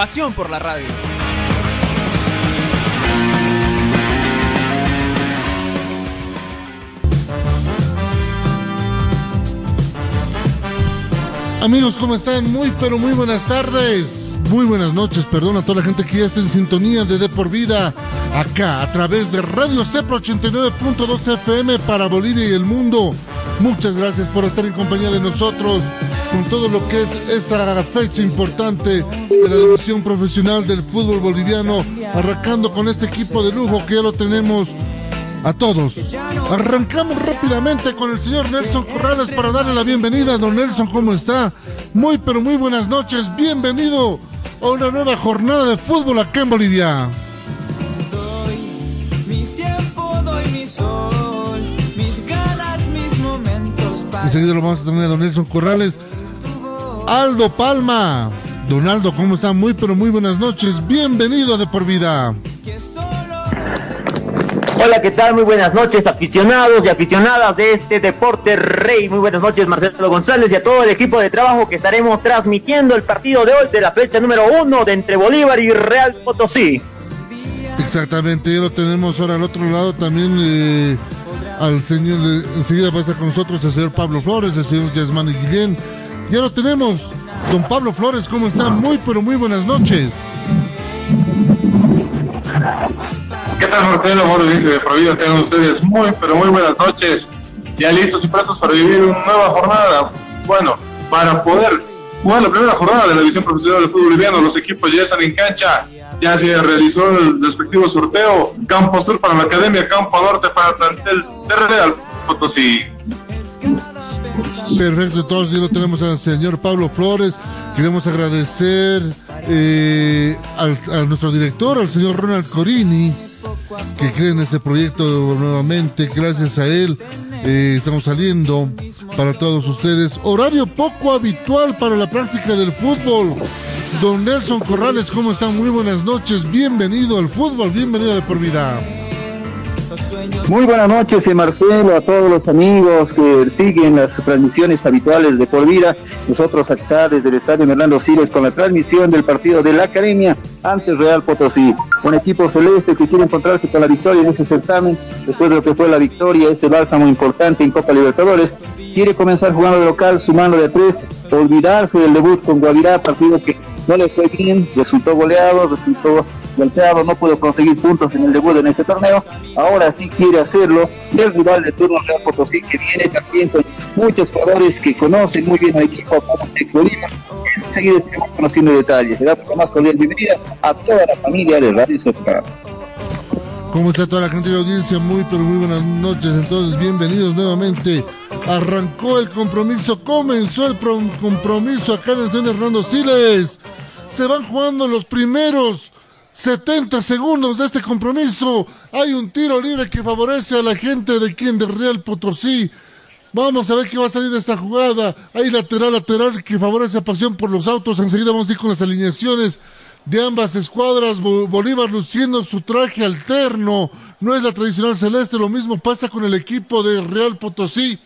Pasión por la radio. Amigos, ¿cómo están? Muy, pero muy buenas tardes. Muy buenas noches, perdón a toda la gente que ya está en sintonía de De Por Vida, acá a través de Radio Cepro 89.2 FM para Bolivia y el mundo. Muchas gracias por estar en compañía de nosotros con todo lo que es esta fecha importante de la división profesional del fútbol boliviano, arrancando con este equipo de lujo que ya lo tenemos a todos. Arrancamos rápidamente con el señor Nelson Corrales para darle la bienvenida. Don Nelson, ¿cómo está? Muy, pero muy buenas noches. Bienvenido a una nueva jornada de fútbol acá en Bolivia. Enseguida lo vamos a tener a don Nelson Corrales. Aldo Palma. Don Aldo, ¿cómo está? Muy, pero muy buenas noches. Bienvenido a De Por Vida. Hola, ¿qué tal? Muy buenas noches, aficionados y aficionadas de este deporte rey. Muy buenas noches, Marcelo González y a todo el equipo de trabajo que estaremos transmitiendo el partido de hoy de la fecha número uno de entre Bolívar y Real Potosí. Exactamente, ya lo tenemos ahora al otro lado también eh, al señor, eh, enseguida va a estar con nosotros el señor Pablo Flores, el señor Yasmani Guillén. Ya lo tenemos. Don Pablo Flores, ¿cómo está? Muy, pero muy buenas noches. ¿Qué tal, Marcelo? De Provida, tengan ustedes muy, pero muy buenas noches. Ya listos y prestos para vivir una nueva jornada. Bueno, para poder jugar la primera jornada de la división profesional de fútbol boliviano, los equipos ya están en cancha. Ya se realizó el respectivo sorteo. Campo Sur para la Academia, Campo Norte para el plantel de Real Potosí. Perfecto, entonces ya lo tenemos al señor Pablo Flores. Queremos agradecer eh, al, a nuestro director, al señor Ronald Corini, que cree en este proyecto nuevamente. Gracias a él eh, estamos saliendo para todos ustedes. Horario poco habitual para la práctica del fútbol. Don Nelson Corrales, ¿cómo están? Muy buenas noches. Bienvenido al fútbol, bienvenido de por vida. Muy buenas noches, eh, Marcelo, a todos los amigos que siguen las transmisiones habituales de Por Vida. Nosotros acá desde el Estadio Hernando Siles con la transmisión del partido de la Academia ante Real Potosí. Un equipo celeste que quiere encontrarse con la victoria en ese certamen, después de lo que fue la victoria, ese bálsamo importante en Copa Libertadores. Quiere comenzar jugando de local, sumando de tres, olvidarse del debut con Guavirá, partido que no le fue bien, resultó goleado, resultó no pudo conseguir puntos en el debut en este torneo, ahora sí quiere hacerlo, el rival de turno Real Potosí que viene también con muchos jugadores que conocen muy bien al equipo como Tec Bolívar, enseguida estaremos conociendo detalles, le damos la más cordial bienvenida a toda la familia de Radio Central. ¿Cómo está toda la gente de audiencia? Muy, pero muy buenas noches. Entonces, bienvenidos nuevamente. Arrancó el compromiso, comenzó el pro- compromiso acá en el San Hernando Siles. Se van jugando los primeros 70 segundos de este compromiso. Hay un tiro libre que favorece a la gente de quien de Real Potosí. Vamos a ver qué va a salir de esta jugada. Hay lateral, lateral que favorece a Pasión por los autos. Enseguida vamos a ir con las alineaciones de ambas escuadras. Bo- Bolívar luciendo su traje alterno. No es la tradicional celeste. Lo mismo pasa con el equipo de Real Potosí.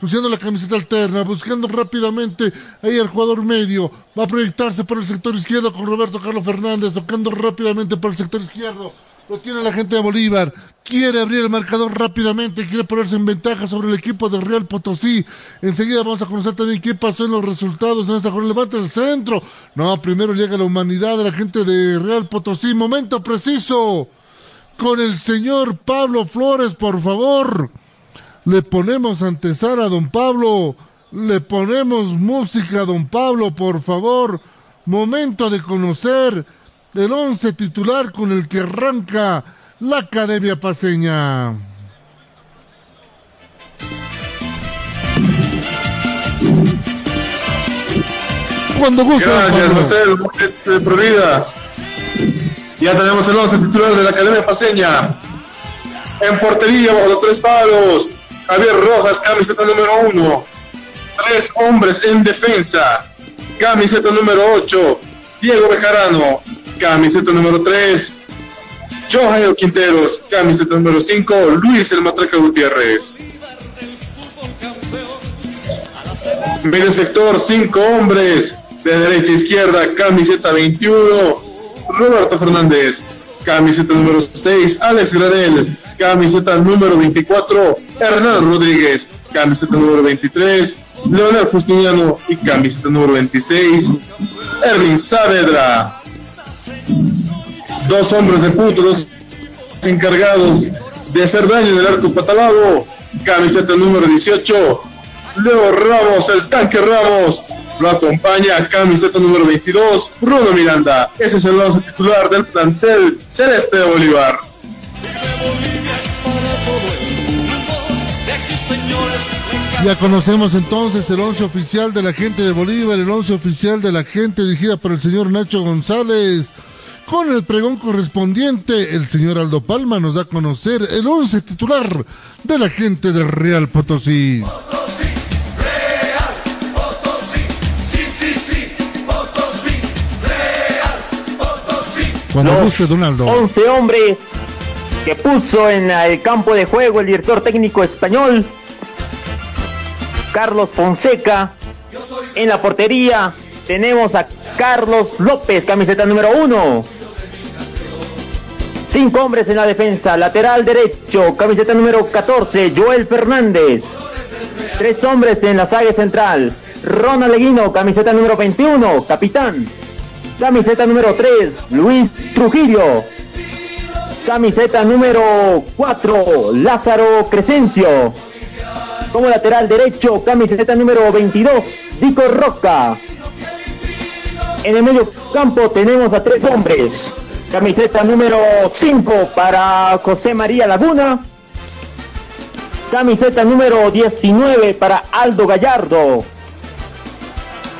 Luciendo la camiseta alterna, buscando rápidamente ahí al jugador medio. Va a proyectarse por el sector izquierdo con Roberto Carlos Fernández, tocando rápidamente por el sector izquierdo. Lo tiene la gente de Bolívar. Quiere abrir el marcador rápidamente. Quiere ponerse en ventaja sobre el equipo de Real Potosí. Enseguida vamos a conocer también qué pasó en los resultados en esta jornada. Levanta el centro. No, primero llega la humanidad de la gente de Real Potosí. Momento preciso. Con el señor Pablo Flores, por favor. Le ponemos antesala a don Pablo. Le ponemos música a don Pablo, por favor. Momento de conocer el once titular con el que arranca la Academia Paseña. Cuando guste, Gracias. Marcelo. Este, Provida. Ya tenemos el 11 titular de la Academia Paseña. En portería, bajo los tres palos, Javier Rojas, camiseta número 1. Tres hombres en defensa. Camiseta número 8, Diego Bejarano. Camiseta número 3, Johan Quinteros. Camiseta número 5, Luis El Matraca Gutiérrez. Medio sector, cinco hombres. De derecha a izquierda, camiseta 21, Roberto Fernández. Camiseta número 6, Alex Gradel. Camiseta número 24, Hernán Rodríguez. Camiseta número 23, Leonel Justiniano. Y camiseta número 26, Erwin Saavedra. Dos hombres de punto, dos encargados de hacer daño en el arco patalado. Camiseta número 18, Leo Ramos, el tanque Ramos. Lo acompaña camiseta número 22, Bruno Miranda. Ese es el once titular del plantel Celeste de Bolívar. Ya conocemos entonces el once oficial de la gente de Bolívar, el once oficial de la gente dirigida por el señor Nacho González. Con el pregón correspondiente, el señor Aldo Palma nos da a conocer el once titular de la gente de Real Potosí. Cuando Los guste, Donaldo. 11 hombres que puso en el campo de juego el director técnico español, Carlos Fonseca. En la portería tenemos a Carlos López, camiseta número 1. Cinco hombres en la defensa, lateral derecho, camiseta número 14, Joel Fernández. Tres hombres en la saga central, Ronald Leguino, camiseta número 21, capitán. Camiseta número 3, Luis Trujillo. Camiseta número 4, Lázaro Crescencio. Como lateral derecho, camiseta número 22, Dico Roca. En el medio campo tenemos a tres hombres. Camiseta número 5 para José María Laguna. Camiseta número 19 para Aldo Gallardo.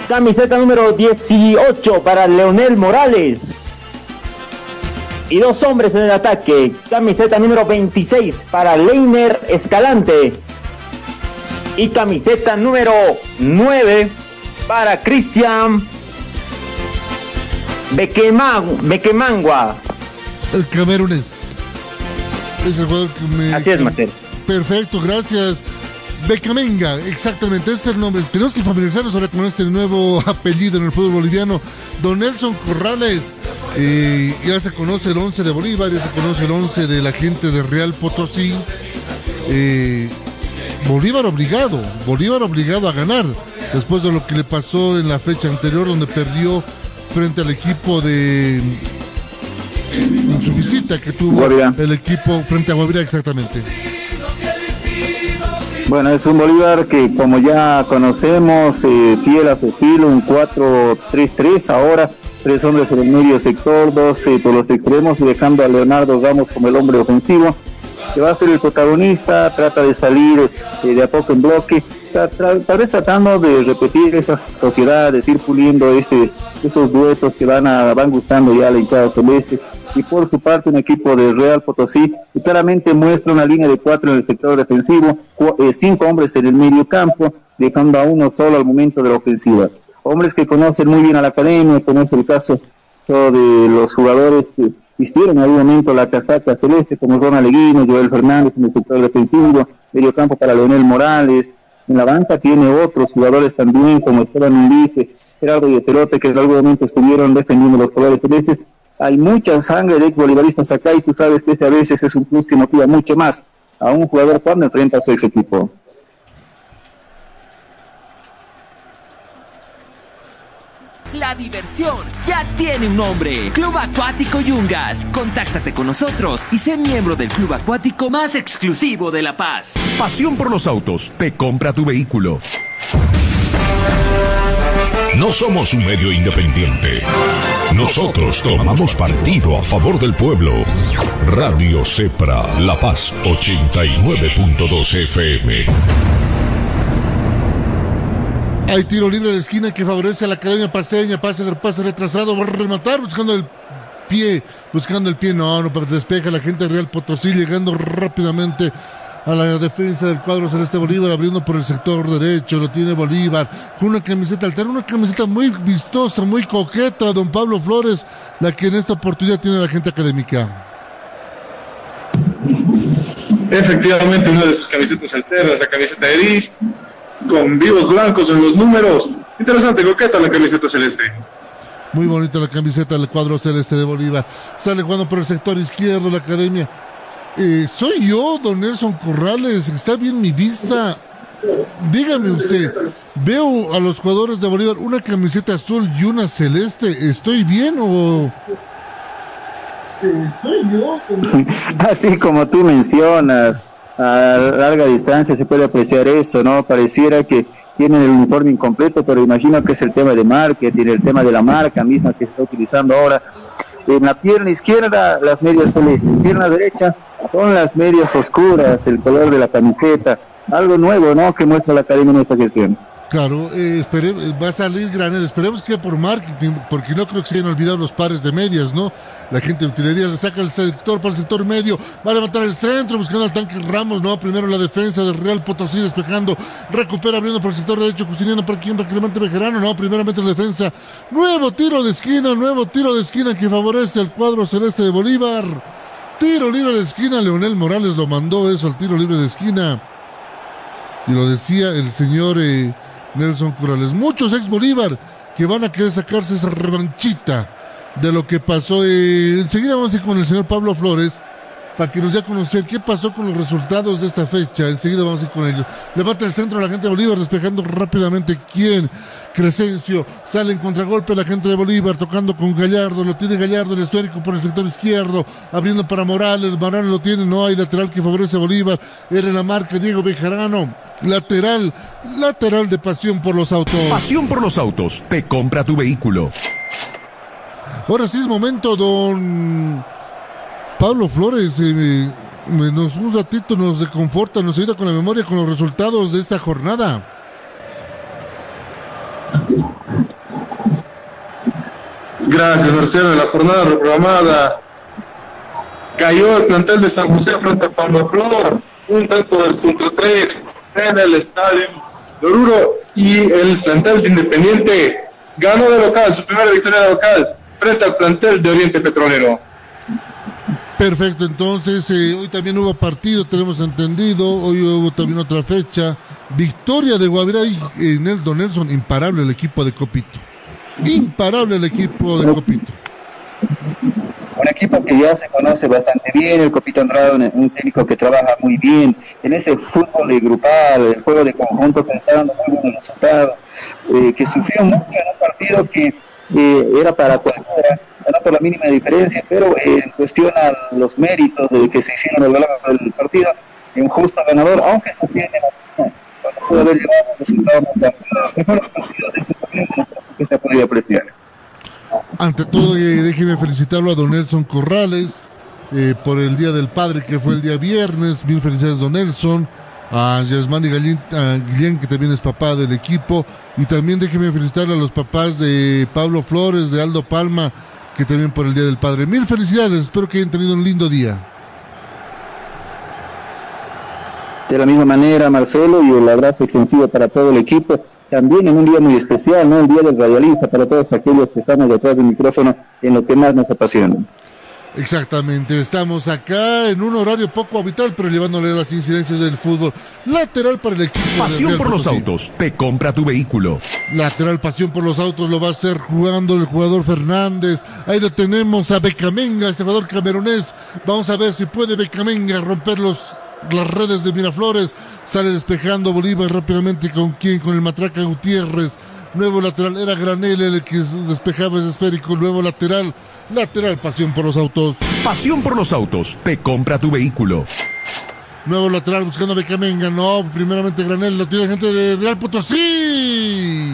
Camiseta número 18 para Leonel Morales. Y dos hombres en el ataque. Camiseta número 26 para Leiner Escalante. Y camiseta número 9 para Cristian Bequema- Bequemangua. El camerunés. Es el jugador que me. Así es, Marcelo. Perfecto, gracias. Becamenga, exactamente, ese es el nombre. Tenemos que familiarizarnos ahora con este nuevo apellido en el fútbol boliviano. Don Nelson Corrales, eh, ya se conoce el 11 de Bolívar, ya se conoce el 11 de la gente de Real Potosí. Eh, Bolívar obligado, Bolívar obligado a ganar, después de lo que le pasó en la fecha anterior donde perdió frente al equipo de en su visita que tuvo el equipo frente a Guavirá exactamente. Bueno, es un Bolívar que como ya conocemos, eh, fiel a su estilo, un 4-3-3 ahora, tres hombres en el medio sector, dos eh, por los extremos dejando a Leonardo Ramos como el hombre ofensivo, que va a ser el protagonista, trata de salir eh, de a poco en bloque, tal vez tratando de repetir esas sociedades, ir puliendo ese, esos duetos que van, a, van gustando ya al hinchado celeste y por su parte un equipo de Real Potosí que claramente muestra una línea de cuatro en el sector defensivo, eh, cinco hombres en el medio campo, dejando a uno solo al momento de la ofensiva. Hombres que conocen muy bien a la academia, conocen el caso de los jugadores que vistieron en algún momento la casaca celeste, como Ronald Leguino, Joel Fernández en el sector defensivo, medio campo para Leonel Morales, en la banca tiene otros jugadores también, como Esteban Undice, Gerardo y Eterote, que en algún momento estuvieron defendiendo los colores celestes. Hay mucha sangre de bolivaristas acá y tú sabes que ese a veces es un plus que motiva mucho más a un jugador cuando enfrenta a ese equipo. La diversión ya tiene un nombre. Club Acuático Yungas. Contáctate con nosotros y sé miembro del club acuático más exclusivo de La Paz. Pasión por los autos. Te compra tu vehículo. No somos un medio independiente. Nosotros tomamos partido a favor del pueblo. Radio Cepra, La Paz 89.2 FM. Hay tiro libre de esquina que favorece a la Academia Paseña. Pase, pase retrasado. Va a rematar buscando el pie, buscando el pie, no, no, pero despeja la gente de Real Potosí, llegando rápidamente a la defensa del cuadro Celeste Bolívar, abriendo por el sector derecho, lo tiene Bolívar, con una camiseta alterna, una camiseta muy vistosa, muy coqueta, don Pablo Flores, la que en esta oportunidad tiene la gente académica. Efectivamente, una de sus camisetas alternas, la camiseta gris, con vivos blancos en los números. Interesante, coqueta la camiseta celeste. Muy bonita la camiseta del cuadro celeste de Bolívar. Sale jugando por el sector izquierdo la academia. Eh, soy yo, don Nelson Corrales. Está bien mi vista. Dígame usted, veo a los jugadores de Bolívar una camiseta azul y una celeste. ¿Estoy bien o.? Estoy yo. Así como tú mencionas, a larga distancia se puede apreciar eso, ¿no? Pareciera que tienen el uniforme incompleto, pero imagino que es el tema de marketing, el tema de la marca misma que está utilizando ahora. En la pierna izquierda, las medias celestes, pierna derecha, son las medias oscuras, el color de la camiseta, algo nuevo, ¿no? Que muestra la academia en esta gestión. Claro, eh, va a salir Granel, esperemos que sea por marketing, porque no creo que se hayan olvidado los pares de medias, ¿no? La gente de utilería le saca el sector para el sector medio, va a levantar el centro buscando al tanque Ramos, ¿no? Primero la defensa del Real Potosí despejando, recupera abriendo por el sector derecho, Justiniano para quien, para que levante Bejerano, ¿no? Primeramente la defensa, nuevo tiro de esquina, nuevo tiro de esquina que favorece al cuadro celeste de Bolívar. Tiro libre de esquina, Leonel Morales lo mandó eso, el tiro libre de esquina. Y lo decía el señor... Eh, Nelson Corrales. Muchos ex Bolívar que van a querer sacarse esa revanchita de lo que pasó. Enseguida vamos a ir con el señor Pablo Flores para que nos dé a conocer qué pasó con los resultados de esta fecha. Enseguida vamos a ir con ellos. Levanta el centro la gente de Bolívar, despejando rápidamente quién. Crescencio sale en contragolpe la gente de Bolívar, tocando con Gallardo. Lo tiene Gallardo, el histórico por el sector izquierdo, abriendo para Morales. Morales lo tiene, no hay lateral que favorece a Bolívar. Era la marca Diego Bejarano. Lateral, lateral de pasión por los autos. Pasión por los autos. Te compra tu vehículo. Ahora sí es momento, don Pablo Flores. Eh, nos un ratito nos reconforta, nos ayuda con la memoria con los resultados de esta jornada. Gracias, Marcelo. La jornada reprogramada cayó el plantel de San José frente a Pablo Flor. Un tanto de contra tres en el estadio de Oruro y el plantel de Independiente ganó de local, su primera victoria de local frente al plantel de Oriente Petrolero. Perfecto, entonces eh, hoy también hubo partido, tenemos entendido, hoy hubo también otra fecha. Victoria de Guavirá y eh, Nelson Nelson, imparable el equipo de Copito. Imparable el equipo de Copito un equipo que ya se conoce bastante bien, el Copito Andrade, un, técnico que trabaja muy bien en ese fútbol grupal, el juego de conjunto dando muy buenos resultados, eh, que sufrió mucho en un partido que eh, era para cualquiera, no por la mínima diferencia, pero eh, en cuestión a los méritos de que se hicieron a lo largo del partido, un justo ganador, aunque se tiene la pudo haber llevado resultados más amplios. Mejor de este que se ha podido apreciar. Ante todo, eh, déjeme felicitarlo a don Nelson Corrales eh, por el Día del Padre, que fue el día viernes. Mil felicidades, don Nelson. A Yasmani Guillén, que también es papá del equipo. Y también déjeme felicitar a los papás de Pablo Flores, de Aldo Palma, que también por el Día del Padre. Mil felicidades, espero que hayan tenido un lindo día. De la misma manera, Marcelo, y el abrazo extensivo para todo el equipo también en un día muy especial, ¿no? El día del radialista para todos aquellos que estamos detrás del micrófono en lo que más nos apasiona. Exactamente, estamos acá en un horario poco habitual, pero llevándole las incidencias del fútbol. Lateral para el equipo. Pasión por los autos, te compra tu vehículo. Lateral, pasión por los autos, lo va a hacer jugando el jugador Fernández. Ahí lo tenemos a Becamenga, este jugador camerunés. Vamos a ver si puede Becamenga romper los, las redes de Miraflores. Sale despejando Bolívar rápidamente con quién, con el Matraca Gutiérrez. Nuevo lateral, era Granel el que despejaba ese esférico. Nuevo lateral, lateral, pasión por los autos. Pasión por los autos, te compra tu vehículo. Nuevo lateral buscando a Becamenga. No, primeramente Granel lo tiene gente de Real Potosí.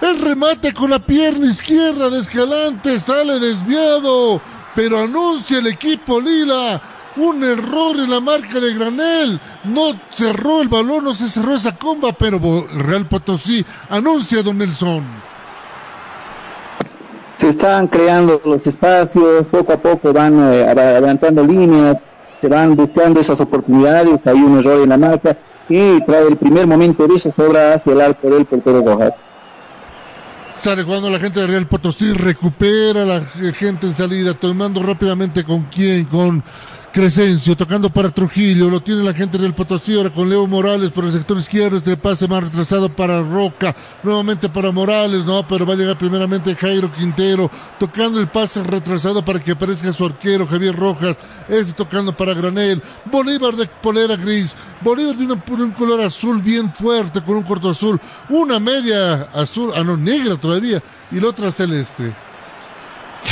El remate con la pierna izquierda de Escalante sale desviado, pero anuncia el equipo Lila un error en la marca de Granel. No cerró el balón, no se cerró esa comba, pero Real Potosí anuncia a Don Nelson. Se están creando los espacios, poco a poco van eh, adelantando líneas, se van buscando esas oportunidades, hay un error en la marca y trae el primer momento de esa sobra hacia el arco del portero Rojas. Sale jugando la gente de Real Potosí, recupera la gente en salida, tomando rápidamente con quién, con Crescencio tocando para Trujillo, lo tiene la gente del Potosí ahora con Leo Morales por el sector izquierdo, este pase más retrasado para Roca, nuevamente para Morales, no, pero va a llegar primeramente Jairo Quintero, tocando el pase retrasado para que aparezca su arquero Javier Rojas, este tocando para Granel, Bolívar de polera gris, Bolívar de un color azul bien fuerte con un corto azul, una media azul, ah no, negra todavía, y la otra celeste.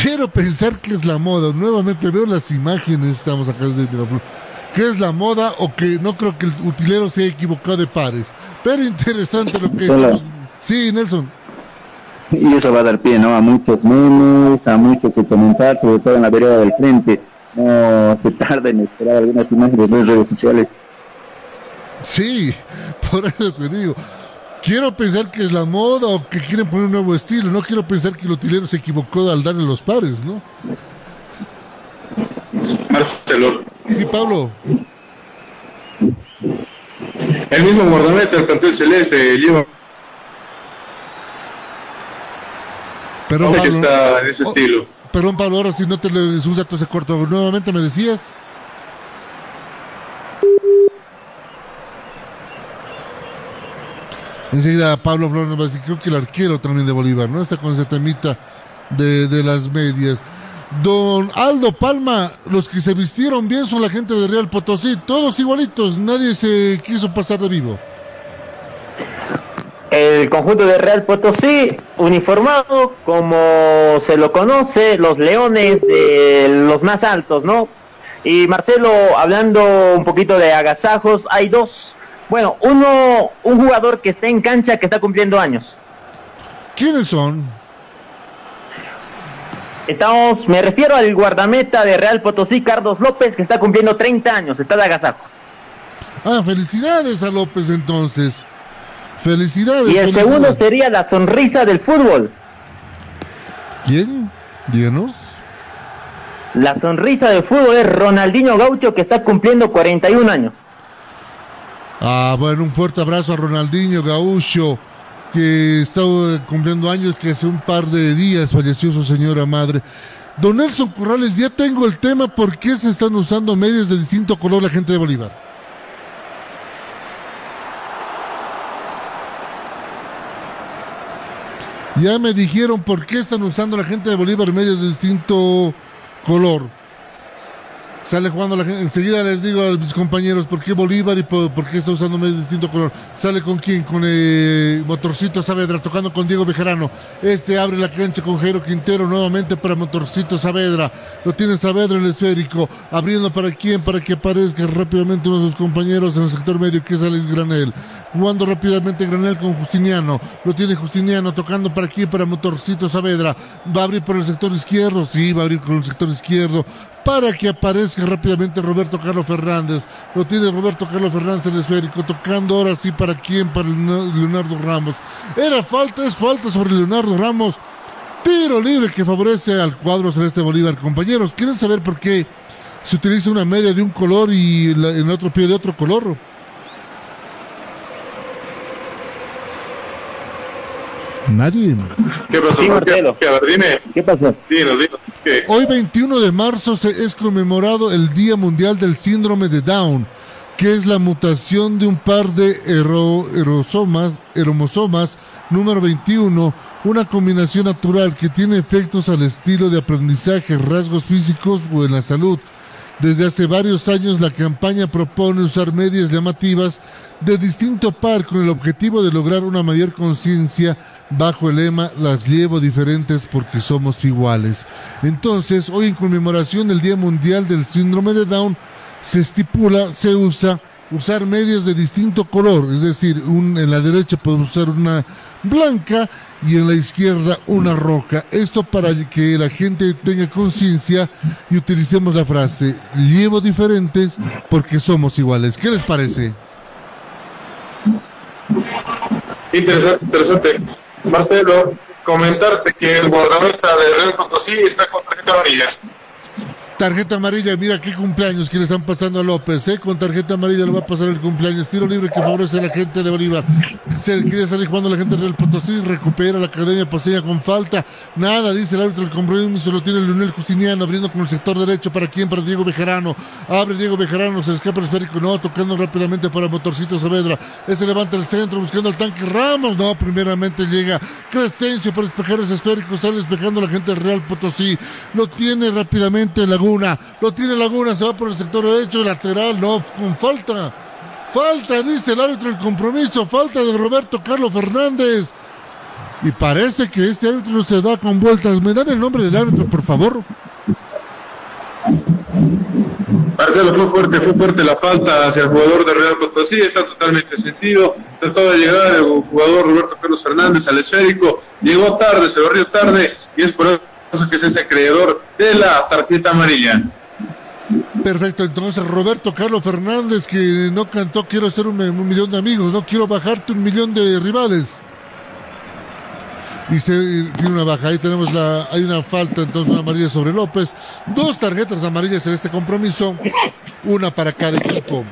Quiero pensar que es la moda. Nuevamente veo las imágenes, estamos acá desde Miraflores. Que es la moda o que no creo que el utilero se haya equivocado de pares. Pero interesante lo que estamos... Sí, Nelson. Y eso va a dar pie, ¿no? A muchos memes, a mucho que comentar, sobre todo en la vereda del frente. No se tarda en esperar algunas imágenes de redes sociales. Sí, por eso te digo. Quiero pensar que es la moda o que quieren poner un nuevo estilo. No quiero pensar que el utilero se equivocó al darle los pares, ¿no? Marcelo. Sí, Pablo. El mismo guardameta del plantel celeste lleva. Perdón, Pablo, está en ese oh, estilo. Perdón, Pablo, ahora si no te le usa todo ese corto. Nuevamente me decías. Enseguida Pablo Flores nos creo que el arquero también de Bolívar, ¿no? Está con ese temita de, de las medias. Don Aldo Palma, los que se vistieron bien son la gente de Real Potosí, todos igualitos, nadie se quiso pasar de vivo. El conjunto de Real Potosí, uniformado como se lo conoce, los leones de los más altos, ¿no? Y Marcelo, hablando un poquito de agasajos, hay dos bueno, uno, un jugador que está en cancha que está cumpliendo años. ¿Quiénes son? Estamos, me refiero al guardameta de Real Potosí, Carlos López, que está cumpliendo 30 años, está de agasajo. Ah, felicidades a López entonces. Felicidades. Y el segundo sería la sonrisa del fútbol. ¿Quién? Díganos. La sonrisa del fútbol es Ronaldinho Gaucho, que está cumpliendo 41 años. Ah, bueno, un fuerte abrazo a Ronaldinho Gaúcho, que está cumpliendo años, que hace un par de días falleció su señora madre. Don Nelson Corrales, ya tengo el tema, ¿por qué se están usando medias de distinto color la gente de Bolívar? Ya me dijeron por qué están usando la gente de Bolívar medias de distinto color. Sale jugando la gente. Enseguida les digo a mis compañeros por qué Bolívar y por, qué está usando medio distinto color. Sale con quién? Con el Motorcito Saavedra, tocando con Diego Bejarano. Este abre la cancha con Jairo Quintero nuevamente para Motorcito Saavedra. Lo tiene Saavedra en el esférico. Abriendo para quién? Para que aparezca rápidamente uno de sus compañeros en el sector medio, que es Alex Granel. Jugando rápidamente Granel con Justiniano. Lo tiene Justiniano tocando para quién? Para Motorcito Saavedra. Va a abrir por el sector izquierdo. Sí, va a abrir con el sector izquierdo para que aparezca rápidamente Roberto Carlos Fernández. Lo tiene Roberto Carlos Fernández en el esférico, tocando ahora sí para quién, para Leonardo Ramos. Era falta, es falta sobre Leonardo Ramos. Tiro libre que favorece al cuadro Celeste Bolívar. Compañeros, ¿quieren saber por qué se utiliza una media de un color y en el otro pie de otro color? Nadie. ¿Qué pasó? ¿Qué, pasó? Hoy 21 de marzo se es conmemorado el Día Mundial del Síndrome de Down, que es la mutación de un par de erosomas, eromosomas número 21, una combinación natural que tiene efectos al estilo de aprendizaje, rasgos físicos o en la salud. Desde hace varios años la campaña propone usar medias llamativas de distinto par con el objetivo de lograr una mayor conciencia bajo el lema Las llevo diferentes porque somos iguales. Entonces, hoy en conmemoración del Día Mundial del Síndrome de Down, se estipula, se usa usar medias de distinto color, es decir, en la derecha podemos usar una blanca y en la izquierda una roja. Esto para que la gente tenga conciencia y utilicemos la frase, llevo diferentes porque somos iguales. ¿Qué les parece? Interesante, interesante. Marcelo, comentarte que el guardameta de Real Potosí está con tarjeta amarilla. Tarjeta amarilla, mira qué cumpleaños que le están pasando a López, ¿eh? Con tarjeta amarilla le va a pasar el cumpleaños. Tiro libre que favorece a la gente de Bolívar. Se quiere salir jugando la gente de Real Potosí, recupera la academia paseña con falta. Nada, dice el árbitro, el compromiso lo tiene Leonel Justiniano, abriendo con el sector derecho. ¿Para quién? Para Diego Bejarano. Abre Diego Bejarano, se le escapa el esférico, no, tocando rápidamente para Motorcito Saavedra. Ese levanta el centro, buscando al tanque Ramos. No, primeramente llega Crescencio para despejar ese esférico, sale despejando la gente del Real Potosí. Lo tiene rápidamente la Laguna, lo tiene Laguna, se va por el sector derecho, lateral, no, con falta. Falta, dice el árbitro el compromiso, falta de Roberto Carlos Fernández. Y parece que este árbitro no se da con vueltas. ¿Me dan el nombre del árbitro, por favor? Marcelo, fue fuerte, fue fuerte la falta hacia el jugador de Real Potosí, está totalmente sentido. Trató de llegar el jugador Roberto Carlos Fernández al esférico, llegó tarde, se barrió tarde y es por eso que es ese acreedor de la tarjeta amarilla. Perfecto, entonces Roberto Carlos Fernández que no cantó quiero ser un, un millón de amigos, no quiero bajarte un millón de rivales. Y se tiene una baja, ahí tenemos la, hay una falta, entonces una amarilla sobre López. Dos tarjetas amarillas en este compromiso, una para cada equipo.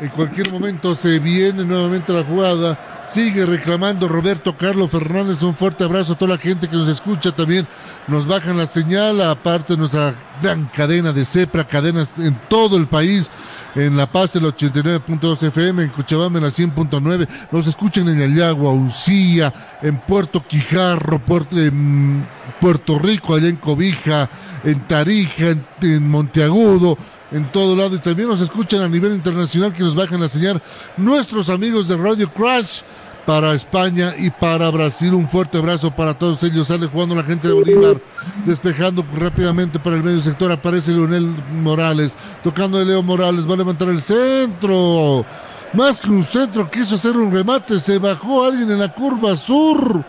En cualquier momento se viene nuevamente la jugada. Sigue reclamando Roberto Carlos Fernández. Un fuerte abrazo a toda la gente que nos escucha también. Nos bajan la señal, aparte de nuestra gran cadena de CEPRA, cadenas en todo el país. En La Paz, el 89.2 FM, en Cochabamba, en la 100.9. Nos escuchan en El Yagua, Uncía, en Puerto Quijarro, en Puerto Rico, allá en Cobija, en Tarija, en, en Monteagudo en todo lado y también nos escuchan a nivel internacional que nos bajan a señal nuestros amigos de Radio Crash para España y para Brasil. Un fuerte abrazo para todos ellos. Sale jugando la gente de Bolívar, despejando rápidamente para el medio sector. Aparece Leonel Morales, tocando de Leo Morales, va a levantar el centro. Más que un centro, quiso hacer un remate. Se bajó alguien en la curva sur.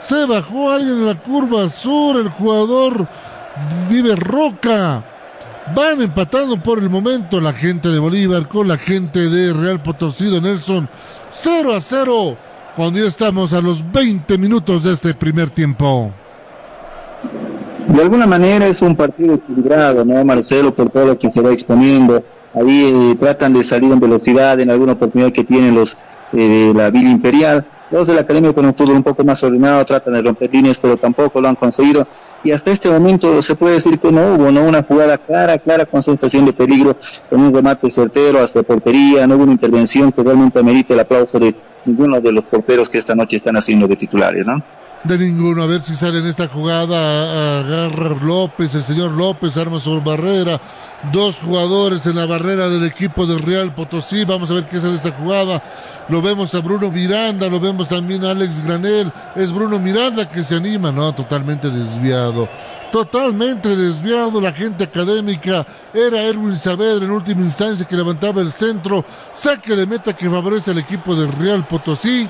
Se bajó alguien en la curva sur. El jugador Vive Roca. Van empatando por el momento la gente de Bolívar con la gente de Real Potosí Nelson. 0 a 0 cuando ya estamos a los 20 minutos de este primer tiempo. De alguna manera es un partido equilibrado, ¿no, Marcelo? Por todo lo que se va exponiendo. Ahí eh, tratan de salir en velocidad en alguna oportunidad que tienen los eh, de la Villa Imperial. Los de la Academia con un fútbol un poco más ordenado tratan de romper líneas, pero tampoco lo han conseguido y hasta este momento se puede decir que no hubo ¿no? una jugada clara, clara con sensación de peligro, con un remate certero hasta portería, no hubo una intervención que realmente merite el aplauso de ninguno de los porteros que esta noche están haciendo de titulares, ¿no? De ninguno, a ver si sale en esta jugada, agarra López, el señor López arma sobre barrera, dos jugadores en la barrera del equipo del Real Potosí, vamos a ver qué sale esta jugada, lo vemos a Bruno Miranda, lo vemos también a Alex Granel, es Bruno Miranda que se anima, no, totalmente desviado, totalmente desviado la gente académica, era Erwin Saavedra en última instancia que levantaba el centro, saque de meta que favorece al equipo del Real Potosí.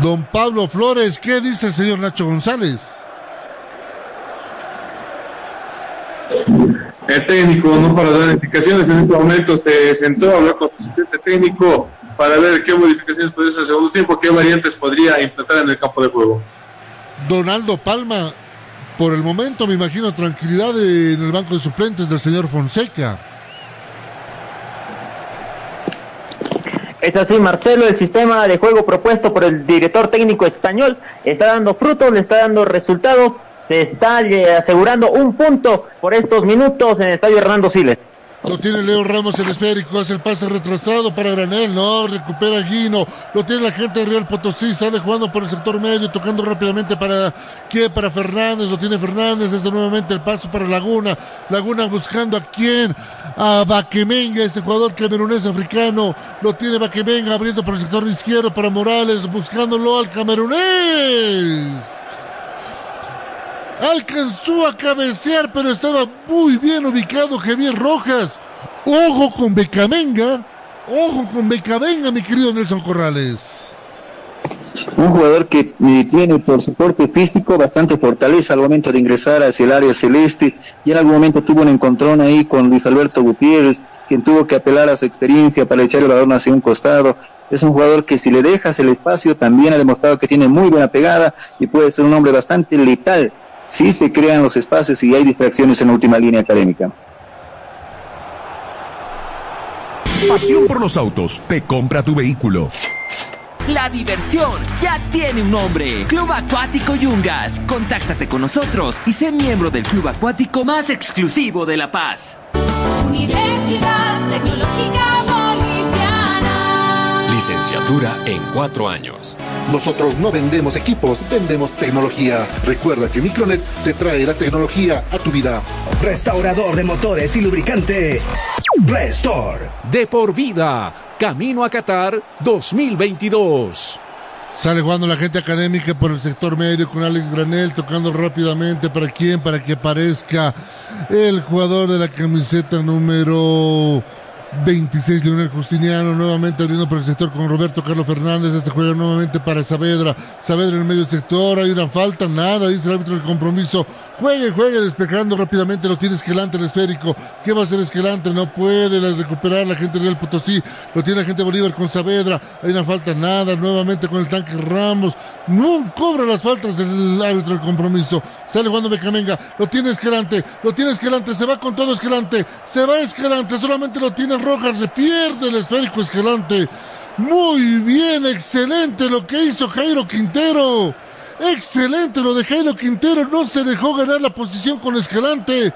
Don Pablo Flores, ¿qué dice el señor Nacho González? El técnico, no para dar indicaciones, en este momento se sentó, habló con su asistente técnico para ver qué modificaciones podría hacer en el segundo tiempo, qué variantes podría implantar en el campo de juego. Donaldo Palma, por el momento me imagino tranquilidad en el banco de suplentes del señor Fonseca. Es así, Marcelo, el sistema de juego propuesto por el director técnico español está dando frutos, le está dando resultados, se está eh, asegurando un punto por estos minutos en el estadio Hernando Siles. Lo tiene Leo Ramos el esférico, hace el pase retrasado para Granel, no, recupera Guino, lo tiene la gente de Real Potosí, sale jugando por el sector medio, tocando rápidamente para quién, para Fernández, lo tiene Fernández, desde nuevamente el paso para Laguna, Laguna buscando a quién, a Baquemenga, este jugador camerunés africano, lo tiene Baquemenga abriendo por el sector izquierdo para Morales, buscándolo al camerunés alcanzó a cabecear, pero estaba muy bien ubicado Javier Rojas. Ojo con Becamenga, ojo con Becamenga, mi querido Nelson Corrales. Un jugador que eh, tiene por su porte físico bastante fortaleza al momento de ingresar hacia el área celeste y en algún momento tuvo un encontrón ahí con Luis Alberto Gutiérrez, quien tuvo que apelar a su experiencia para echar el balón hacia un costado. Es un jugador que si le dejas el espacio también ha demostrado que tiene muy buena pegada y puede ser un hombre bastante letal si se crean los espacios y hay distracciones en la última línea académica. Pasión por los autos. Te compra tu vehículo. La diversión ya tiene un nombre. Club Acuático Yungas. Contáctate con nosotros y sé miembro del club acuático más exclusivo de La Paz. Universidad Tecnológica Boliviana. Licenciatura en cuatro años. Nosotros no vendemos equipos, vendemos tecnología. Recuerda que Micronet te trae la tecnología a tu vida. Restaurador de motores y lubricante. Restore. De por vida. Camino a Qatar 2022. Sale jugando la gente académica por el sector medio con Alex Granel tocando rápidamente para quién, para que aparezca el jugador de la camiseta número 26 Leonel Justiniano nuevamente abriendo por el sector con Roberto Carlos Fernández. Este juega nuevamente para Saavedra. Saavedra en el medio sector. Hay una falta, nada, dice el árbitro del compromiso. Juegue, juegue, despejando rápidamente. Lo tiene Esquelante el esférico. ¿Qué va a hacer Esquelante? No puede recuperar la gente Real Potosí. Lo tiene la gente Bolívar con Saavedra. Hay una falta, nada. Nuevamente con el tanque Ramos. No cobra las faltas el árbitro del compromiso. Sale jugando Becamenga. Lo tiene Esquelante. Lo tiene Esquelante. Se va con todo Esquelante. Se va Esquelante. Solamente lo tiene Rojas. Le pierde el esférico Esquelante. Muy bien, excelente lo que hizo Jairo Quintero. Excelente lo de Jairo Quintero. No se dejó ganar la posición con Escalante.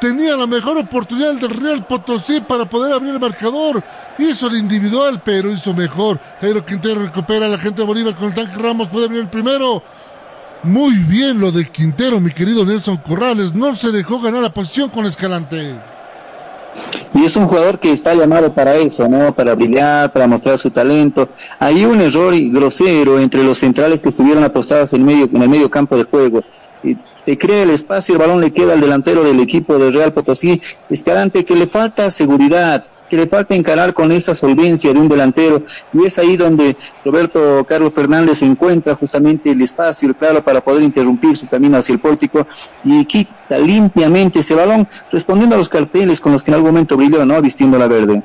Tenía la mejor oportunidad del Real Potosí para poder abrir el marcador. Hizo el individual, pero hizo mejor. Jairo Quintero recupera a la gente de Bolívar con el tanque Ramos. Puede abrir el primero. Muy bien lo de Quintero, mi querido Nelson Corrales. No se dejó ganar la posición con Escalante. Y es un jugador que está llamado para eso, ¿no? Para brillar, para mostrar su talento. Hay un error grosero entre los centrales que estuvieron apostados en, medio, en el medio campo de juego. Y se crea el espacio, el balón le queda al delantero del equipo de Real Potosí. Escalante que le falta seguridad, que le falta encarar con esa solvencia de un delantero. Y es ahí donde Roberto Carlos Fernández encuentra justamente el espacio, el claro, para poder interrumpir su camino hacia el pórtico y quita limpiamente ese balón, respondiendo a los carteles con los que en algún momento brilló, ¿no? Vistiendo la verde.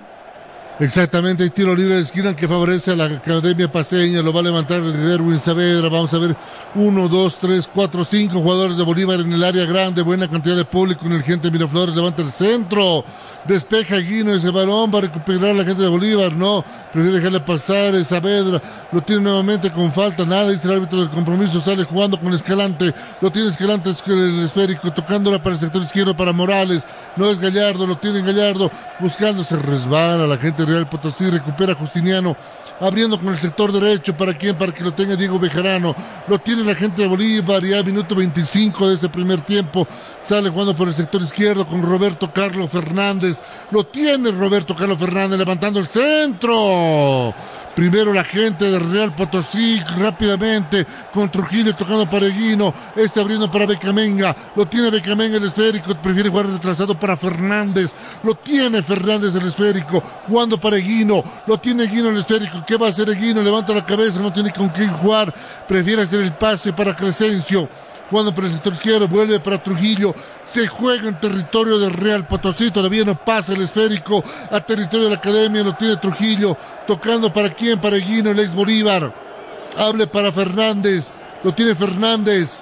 Exactamente, hay tiro libre de esquina que favorece a la Academia Paseña, lo va a levantar Erwin Saavedra, vamos a ver, uno, dos, tres, cuatro, cinco jugadores de Bolívar en el área grande, buena cantidad de público en el gente Miraflores, levanta el centro, despeja Guino ese balón va a recuperar la gente de Bolívar, no, prefiere dejarle pasar Saavedra, lo tiene nuevamente con falta, nada, dice el árbitro del compromiso, sale jugando con Escalante, lo tiene Escalante el esférico, tocándola para el sector izquierdo para Morales, no es Gallardo, lo tiene Gallardo, buscando, se resbala la gente Real Potosí, recupera Justiniano, abriendo con el sector derecho, ¿para quién? Para que lo tenga Diego Bejarano, lo tiene la gente de Bolívar, ya minuto 25 de ese primer tiempo, sale jugando por el sector izquierdo con Roberto Carlos Fernández, lo tiene Roberto Carlos Fernández levantando el centro, Primero la gente de Real Potosí rápidamente con Trujillo tocando para Eguino. Este abriendo para Becamenga. Lo tiene Becamenga el esférico. Prefiere jugar retrasado para Fernández. Lo tiene Fernández el esférico. Jugando para Eguino. Lo tiene Eguino el esférico. ¿Qué va a hacer Eguino? Levanta la cabeza. No tiene con quién jugar. Prefiere hacer el pase para Crescencio jugando por el sector izquierdo, vuelve para Trujillo, se juega en territorio del Real Potosí, todavía no pasa el esférico a territorio de la academia, lo tiene Trujillo, tocando para quién, para Guino, el ex Bolívar, hable para Fernández, lo tiene Fernández,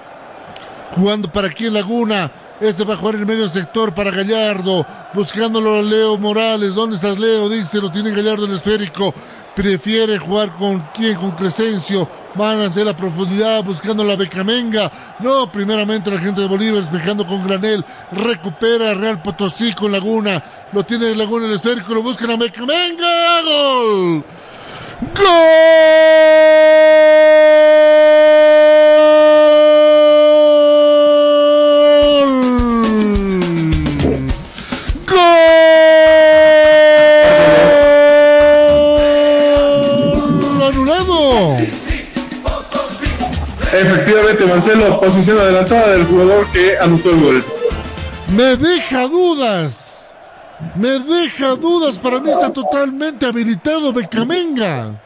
jugando para quién Laguna, este va a jugar en el medio sector para Gallardo, buscándolo a Leo Morales, ¿dónde estás Leo? Dice, lo tiene Gallardo el esférico, prefiere jugar con quién, con Crescencio, van a hacer la profundidad buscando la Becamenga, no, primeramente la gente de Bolívar despejando con Granel, recupera Real Potosí con Laguna, lo tiene Laguna el esférico, lo buscan a Becamenga, gol, gol, Marcelo, posición adelantada del jugador que anotó el gol. Me deja dudas. Me deja dudas. Para mí está totalmente habilitado Becamenga.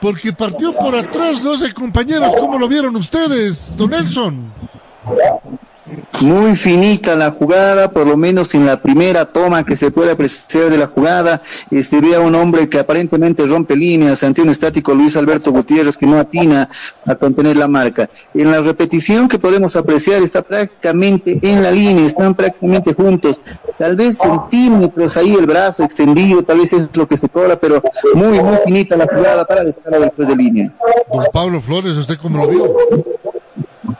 porque partió por atrás, no sé, compañeros, ¿cómo lo vieron ustedes, don Nelson? Muy finita la jugada, por lo menos en la primera toma que se puede apreciar de la jugada, eh, se ve a un hombre que aparentemente rompe líneas ante un estático Luis Alberto Gutiérrez que no atina a contener la marca. En la repetición que podemos apreciar está prácticamente en la línea, están prácticamente juntos, tal vez centímetros ahí el brazo extendido, tal vez es lo que se cobra, pero muy, muy finita la jugada para descargar después de línea. Don Pablo Flores, ¿usted cómo lo vio?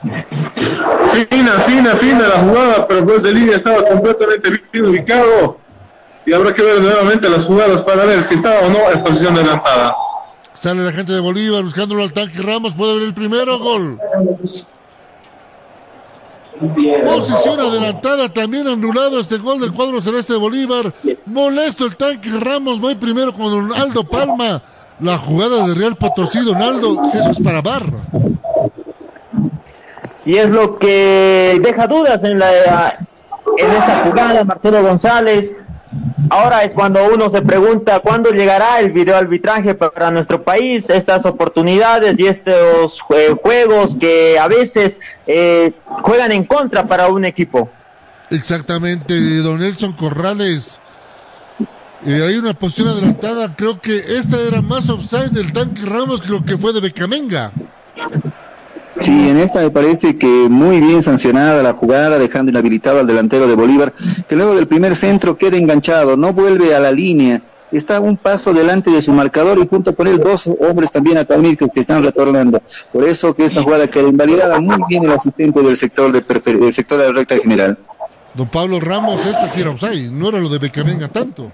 Fina, fina, fina la jugada, pero pues de línea estaba completamente bien ubicado. Y habrá que ver nuevamente las jugadas para ver si estaba o no en posición adelantada. Sale la gente de Bolívar buscándolo al tanque Ramos, puede ver el primero gol. Posición adelantada, también anulado este gol del cuadro celeste de Bolívar. Molesto el tanque Ramos, voy primero con Aldo Palma. La jugada de Real Potosí, Donaldo, eso es para Barra. Y es lo que deja dudas en, la, en esta jugada, Marcelo González. Ahora es cuando uno se pregunta cuándo llegará el videoarbitraje para nuestro país, estas oportunidades y estos jue- juegos que a veces eh, juegan en contra para un equipo. Exactamente, don Nelson Corrales. Eh, hay una posición adelantada, creo que esta era más offside del tanque Ramos que lo que fue de Becamenga. Sí, en esta me parece que muy bien sancionada la jugada, dejando inhabilitado al delantero de Bolívar, que luego del primer centro queda enganchado, no vuelve a la línea, está un paso delante de su marcador y junto con él dos hombres también atómicos que están retornando. Por eso que esta jugada queda invalidada muy bien el asistente del sector de del sector de la recta general. Don Pablo Ramos, esta sí era offside, no era lo de Becamenga tanto.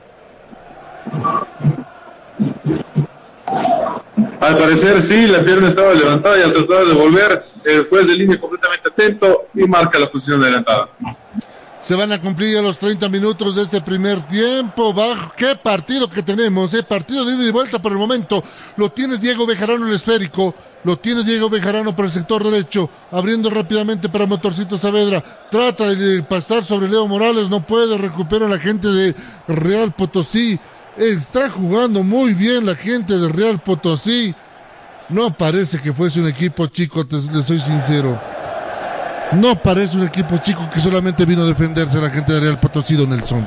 Al parecer sí, la pierna estaba levantada y al tratar de volver, el juez de línea completamente atento y marca la posición adelantada. Se van a cumplir ya los 30 minutos de este primer tiempo. Bajo, ¿Qué partido que tenemos? ¿eh? Partido de ida y vuelta por el momento. Lo tiene Diego Bejarano el esférico. Lo tiene Diego Bejarano por el sector derecho. Abriendo rápidamente para Motorcito Saavedra. Trata de pasar sobre Leo Morales. No puede. Recupera la gente de Real Potosí. Está jugando muy bien la gente de Real Potosí. No parece que fuese un equipo chico, te, soy sincero. No parece un equipo chico que solamente vino a defenderse la gente de Real Potosí, don Nelson.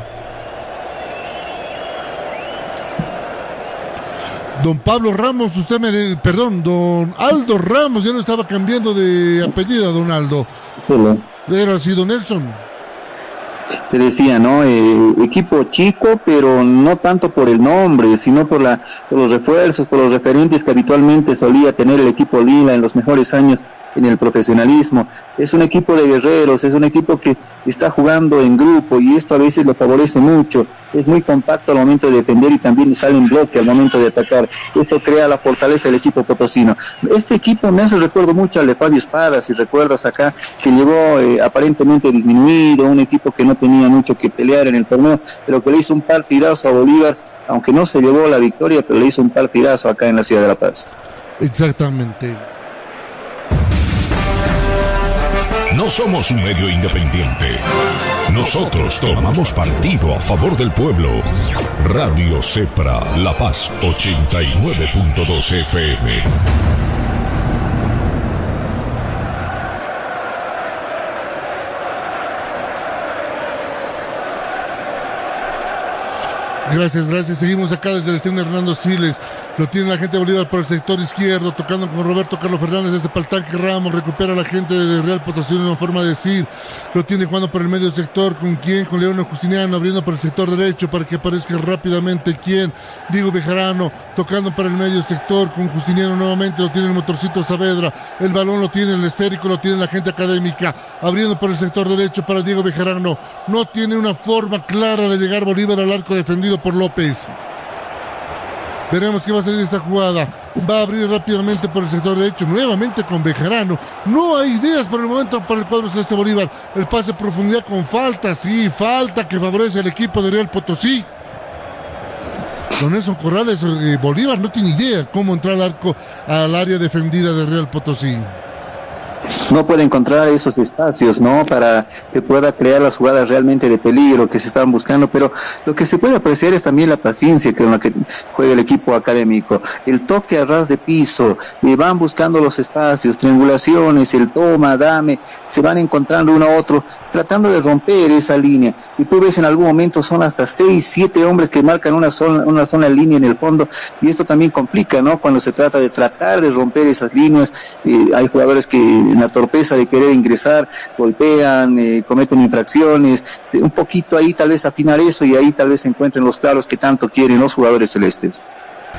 Don Pablo Ramos, usted me... Perdón, don Aldo Ramos, ya no estaba cambiando de apellido, don Aldo. Sí, ¿no? Era así, don Nelson. Te decía, ¿no? Eh, equipo chico, pero no tanto por el nombre, sino por, la, por los refuerzos, por los referentes que habitualmente solía tener el equipo Lila en los mejores años en el profesionalismo. Es un equipo de guerreros, es un equipo que está jugando en grupo y esto a veces lo favorece mucho. Es muy compacto al momento de defender y también sale en bloque al momento de atacar. Esto crea la fortaleza del equipo potosino. Este equipo me hace recuerdo mucho al de Fabio Espada, si recuerdas acá, que llegó eh, aparentemente disminuido, un equipo que no tenía mucho que pelear en el torneo, pero que le hizo un partidazo a Bolívar, aunque no se llevó la victoria, pero le hizo un partidazo acá en la ciudad de La Paz. Exactamente. No somos un medio independiente. Nosotros tomamos partido a favor del pueblo. Radio Cepra, La Paz 89.2 FM. Gracias, gracias. Seguimos acá desde el estadio Hernando Siles. Lo tiene la gente de Bolívar por el sector izquierdo, tocando con Roberto Carlos Fernández desde Paltanque Ramos. Recupera la gente de Real Potosí en una forma de decir. Lo tiene jugando por el medio sector. ¿Con quién? Con León Justiniano abriendo por el sector derecho para que aparezca rápidamente quién. Diego Bejarano tocando para el medio sector con Justiniano nuevamente. Lo tiene el motorcito Saavedra. El balón lo tiene el esférico, lo tiene la gente académica. Abriendo por el sector derecho para Diego Bejarano. No tiene una forma clara de llegar Bolívar al arco defendido por López. Veremos qué va a salir esta jugada. Va a abrir rápidamente por el sector derecho, nuevamente con Bejarano. No hay ideas por el momento para el cuadro celeste Bolívar. El pase a profundidad con falta, sí, falta que favorece al equipo de Real Potosí. Don Nelson Corrales, eh, Bolívar no tiene idea cómo entrar al arco al área defendida de Real Potosí. No puede encontrar esos espacios, ¿no? Para que pueda crear las jugadas realmente de peligro que se estaban buscando, pero lo que se puede apreciar es también la paciencia con la que juega el equipo académico, el toque a ras de piso, y van buscando los espacios, triangulaciones, el toma, dame, se van encontrando uno a otro, tratando de romper esa línea. Y tú ves en algún momento son hasta seis, siete hombres que marcan una sola, una línea en el fondo, y esto también complica, ¿no? Cuando se trata de tratar de romper esas líneas, eh, hay jugadores que en la torpeza de querer ingresar, golpean, eh, cometen infracciones, eh, un poquito ahí tal vez afinar eso y ahí tal vez se encuentren los claros que tanto quieren los jugadores celestes.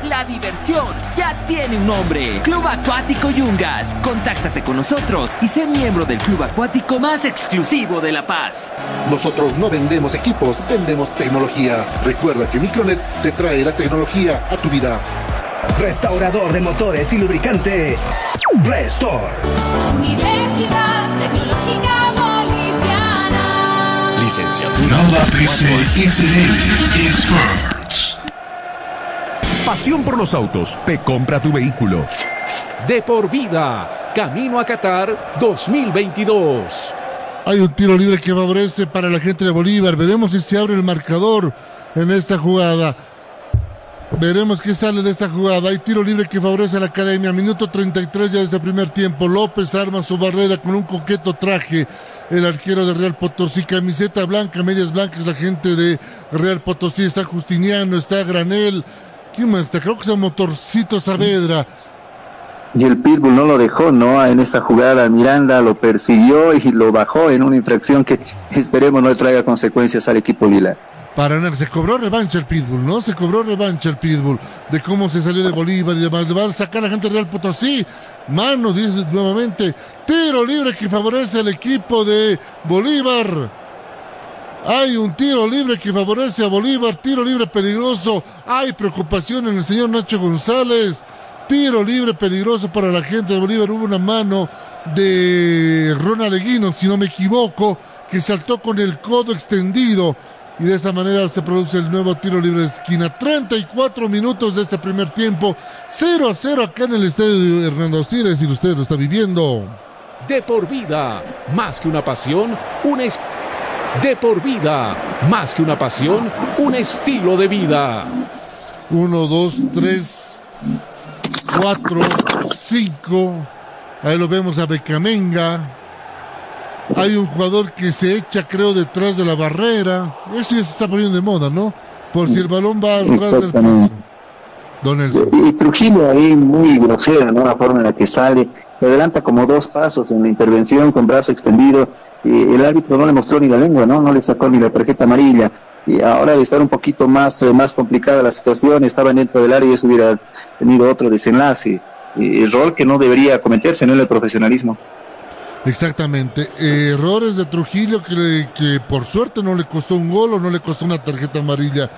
La diversión ya tiene un nombre. Club Acuático Yungas. Contáctate con nosotros y sé miembro del club acuático más exclusivo de La Paz. Nosotros no vendemos equipos, vendemos tecnología. Recuerda que Micronet te trae la tecnología a tu vida. Restaurador de motores y lubricante. Restore. Universidad Tecnológica Boliviana. Licenciatura. Nova PC SL Experts. Pasión por los autos. Te compra tu vehículo. De por vida. Camino a Qatar 2022. Hay un tiro libre que favorece para la gente de Bolívar. Veremos si se abre el marcador en esta jugada. Veremos qué sale de esta jugada. Hay tiro libre que favorece a la academia. Minuto 33 ya de este primer tiempo. López arma su barrera con un coqueto traje. El arquero de Real Potosí, camiseta blanca, medias blancas, la gente de Real Potosí. Está Justiniano, está Granel. ¿Quién más está? Creo que es Motorcito Saavedra. Y el Pitbull no lo dejó, ¿no? En esta jugada Miranda lo persiguió y lo bajó en una infracción que esperemos no traiga consecuencias al equipo lila. Para se cobró revancha el Pitbull, ¿no? Se cobró revancha el Pitbull de cómo se salió de Bolívar y demás. Le a sacar a la gente Real Potosí. Mano, dice nuevamente. Tiro libre que favorece al equipo de Bolívar. Hay un tiro libre que favorece a Bolívar. Tiro libre peligroso. Hay preocupación en el señor Nacho González. Tiro libre peligroso para la gente de Bolívar. Hubo una mano de Ronald Eguino, si no me equivoco, que saltó con el codo extendido y de esa manera se produce el nuevo tiro libre de esquina. 34 minutos de este primer tiempo, 0 a 0 acá en el estadio de Hernando Siles y usted lo está viviendo. De por vida, más que una pasión, un es... De por vida, más que una pasión, un estilo de vida. 1, 2, 3, 4, 5. Ahí lo vemos a Becamenga. Hay un jugador que se echa, creo, detrás de la barrera. Eso ya se está poniendo de moda, ¿no? Por si el balón va atrás del piso. Don Nelson. Y, Trujillo ahí muy grosera, ¿no? La forma en la que sale. Se adelanta como dos pasos en la intervención con brazo extendido. Y el árbitro no le mostró ni la lengua, ¿no? No le sacó ni la tarjeta amarilla. Y ahora de estar un poquito más, eh, más complicada la situación, estaba dentro del área y eso hubiera tenido otro desenlace. Eh, error que no debería cometerse, ¿no? En el profesionalismo. Exactamente. Errores de Trujillo que, que por suerte no le costó un gol o no le costó una tarjeta amarilla.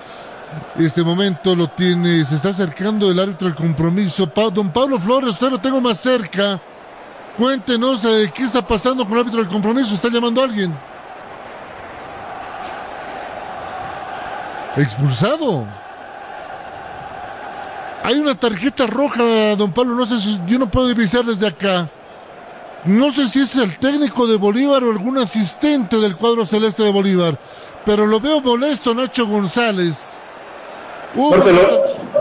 Este momento lo tiene, se está acercando el árbitro al compromiso. Don Pablo Flores, usted lo tengo más cerca. Cuéntenos eh, qué está pasando con el árbitro del compromiso. ¿Está llamando a alguien? Expulsado. Hay una tarjeta roja, don Pablo. No sé si yo no puedo divisar desde acá. No sé si es el técnico de Bolívar o algún asistente del cuadro celeste de Bolívar, pero lo veo molesto Nacho González. Uh,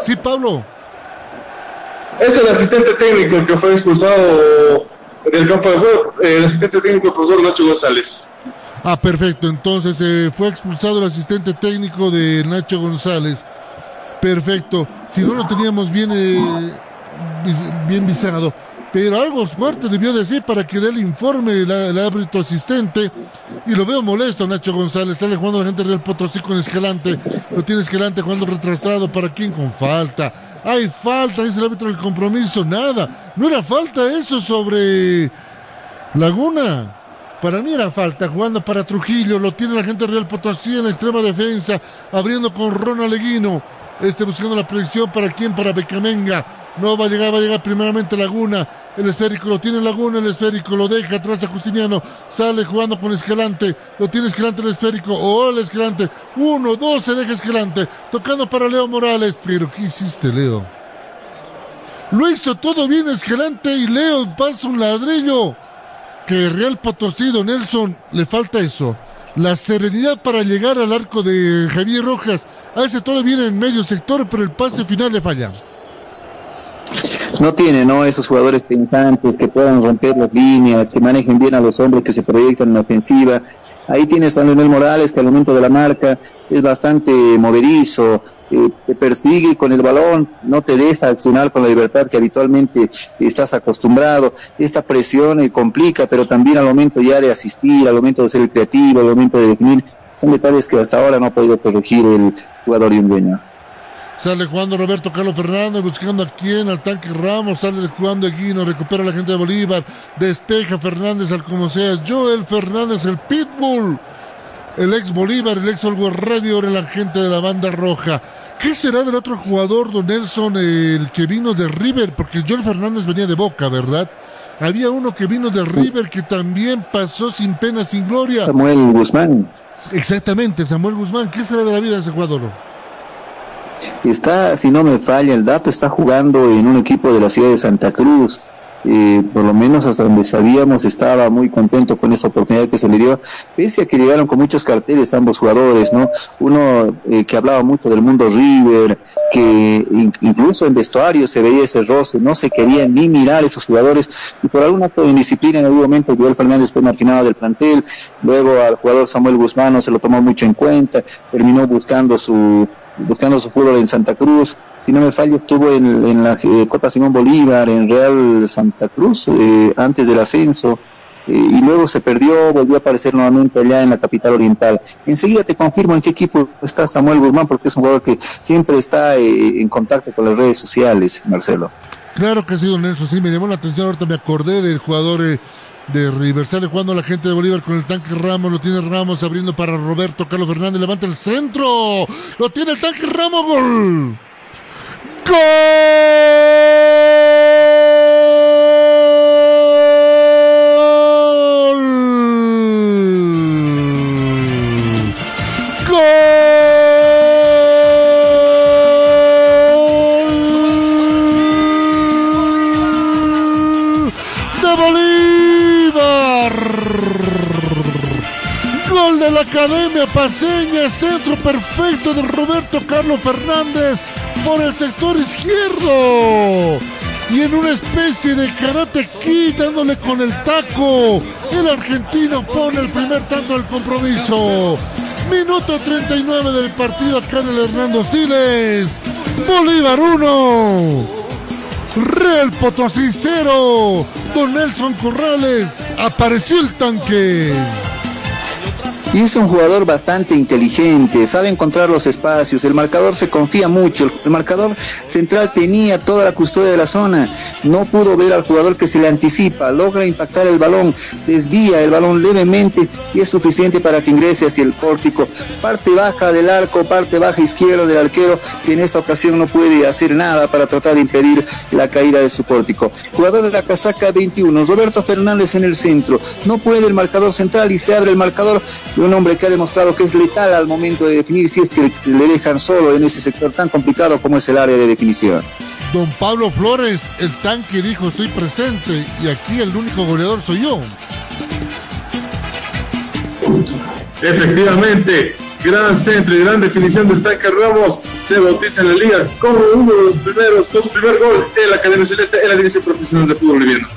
sí, Pablo. Es el asistente técnico que fue expulsado del campo de juego, el asistente técnico, el profesor Nacho González. Ah, perfecto. Entonces eh, fue expulsado el asistente técnico de Nacho González. Perfecto. Si no lo teníamos bien, eh, bien visado. Pero algo fuerte debió decir para que dé el informe el, árbitro asistente. Y lo veo molesto, Nacho González. Sale jugando la gente del Potosí con Escalante. Lo tiene Escalante jugando retrasado. ¿Para quién? Con falta. Hay falta, dice el árbitro del compromiso. Nada. No era falta eso sobre Laguna. Para mí era falta, jugando para Trujillo, lo tiene la gente Real Potosí en extrema defensa, abriendo con Ronald Leguino, este buscando la proyección para quién, para Becamenga, no va a llegar, va a llegar primeramente Laguna, el esférico lo tiene Laguna, el esférico lo deja atrás a Justiniano, sale jugando con Escalante, lo tiene Escalante el esférico, oh el Escalante, uno, dos, se deja Escalante, tocando para Leo Morales, pero ¿qué hiciste Leo? Lo hizo todo bien Escalante y Leo pasa un ladrillo. que Real Potosí, Nelson, le falta eso. La serenidad para llegar al arco de Javier Rojas. A ese todo viene en medio sector, pero el pase final le falla. No tiene no esos jugadores pensantes que puedan romper las líneas, que manejen bien a los hombres que se proyectan en la ofensiva. Ahí tienes a Leonel Morales que al momento de la marca es bastante movedizo, eh, te persigue con el balón, no te deja accionar con la libertad que habitualmente estás acostumbrado. Esta presión eh, complica, pero también al momento ya de asistir, al momento de ser creativo, al momento de definir, son detalles que hasta ahora no ha podido corregir el jugador yungueño. Sale jugando Roberto Carlos Fernández, buscando a quién, al tanque Ramos, sale jugando Eguino, recupera la gente de Bolívar, despeja Fernández al como sea, Joel Fernández, el Pitbull, el ex Bolívar, el ex Olgo Radio, el agente de la banda roja. ¿Qué será del otro jugador, don Nelson, el que vino de River? Porque Joel Fernández venía de Boca, ¿verdad? Había uno que vino de River que también pasó sin pena, sin gloria. Samuel Guzmán. Exactamente, Samuel Guzmán. ¿Qué será de la vida de ese jugador? Está, si no me falla el dato, está jugando en un equipo de la ciudad de Santa Cruz. Eh, por lo menos hasta donde sabíamos estaba muy contento con esa oportunidad que se le dio, pese a que llegaron con muchos carteles ambos jugadores, ¿no? Uno eh, que hablaba mucho del mundo River, que in- incluso en vestuario se veía ese roce, no se querían ni mirar esos jugadores, y por de indisciplina en algún momento Joel Fernández fue marginado del plantel, luego al jugador Samuel Guzmán no se lo tomó mucho en cuenta, terminó buscando su buscando su fútbol en Santa Cruz. Si no me fallo, estuvo en, la eh, Copa Simón Bolívar, en Real Santa Cruz, eh, antes del ascenso. eh, y luego se perdió, volvió a aparecer nuevamente allá en la capital oriental. Enseguida te confirmo en qué equipo está Samuel Guzmán, porque es un jugador que siempre está eh, en contacto con las redes sociales, Marcelo. Claro que sí, don Nelson, sí, me llamó la atención, ahorita me acordé del jugador de River, sale jugando la gente de Bolívar con el tanque Ramos, lo tiene Ramos abriendo para Roberto Carlos Fernández, levanta el centro, lo tiene el tanque Ramos, gol. ¡Gol! La Academia Paseña, centro perfecto de Roberto Carlos Fernández por el sector izquierdo. Y en una especie de karate kid dándole con el taco, el argentino pone el primer tanto del compromiso. Minuto 39 del partido acá en el Hernando Siles. Bolívar 1. Real Potosí 0. Don Nelson Corrales. Apareció el tanque. Y es un jugador bastante inteligente, sabe encontrar los espacios, el marcador se confía mucho, el marcador central tenía toda la custodia de la zona, no pudo ver al jugador que se le anticipa, logra impactar el balón, desvía el balón levemente y es suficiente para que ingrese hacia el pórtico. Parte baja del arco, parte baja izquierda del arquero, que en esta ocasión no puede hacer nada para tratar de impedir la caída de su pórtico. Jugador de la casaca 21, Roberto Fernández en el centro, no puede el marcador central y se abre el marcador un hombre que ha demostrado que es letal al momento de definir si es que le dejan solo en ese sector tan complicado como es el área de definición. Don Pablo Flores, el tanque dijo estoy presente y aquí el único goleador soy yo. Efectivamente, gran centro y gran definición del tanque Ramos se bautiza en la liga como uno de los primeros, con su primer gol en la Academia Celeste en la División Profesional de Fútbol Boliviano.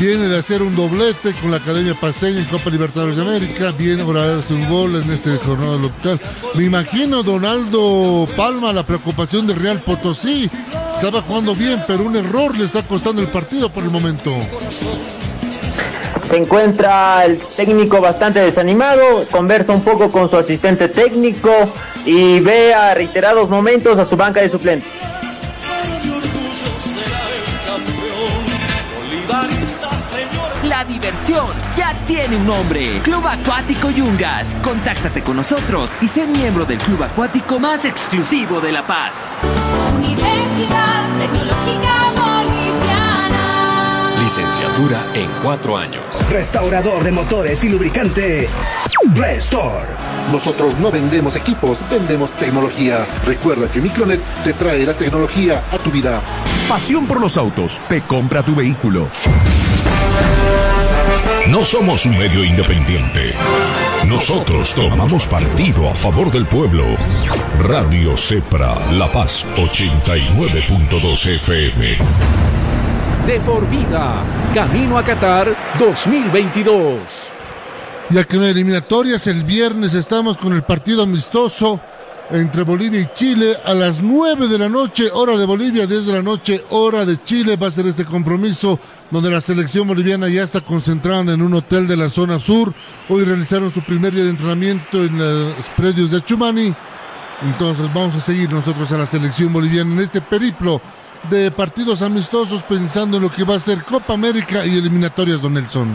Viene de hacer un doblete con la Academia Paseña en Copa Libertadores de América. Viene a hacer un gol en este jornada local. Me imagino, Donaldo Palma, la preocupación de Real Potosí. Estaba jugando bien, pero un error le está costando el partido por el momento. Se encuentra el técnico bastante desanimado, conversa un poco con su asistente técnico y ve a reiterados momentos a su banca de suplentes. La diversión ya tiene un nombre. Club Acuático Yungas. Contáctate con nosotros y sé miembro del club acuático más exclusivo de La Paz. Universidad Tecnológica Boliviana. Licenciatura en cuatro años. Restaurador de motores y lubricante. Restore. Nosotros no vendemos equipos, vendemos tecnología. Recuerda que Micronet te trae la tecnología a tu vida. Pasión por los autos te compra tu vehículo. No somos un medio independiente. Nosotros tomamos partido a favor del pueblo. Radio Cepra, La Paz 89.2 FM. De por vida, camino a Qatar 2022. Ya que hay eliminatorias, el viernes estamos con el partido amistoso entre Bolivia y Chile a las 9 de la noche, hora de Bolivia, 10 de la noche, hora de Chile. Va a ser este compromiso donde la selección boliviana ya está concentrada en un hotel de la zona sur. Hoy realizaron su primer día de entrenamiento en los predios de Chumani. Entonces vamos a seguir nosotros a la selección boliviana en este periplo de partidos amistosos pensando en lo que va a ser Copa América y eliminatorias, don Nelson.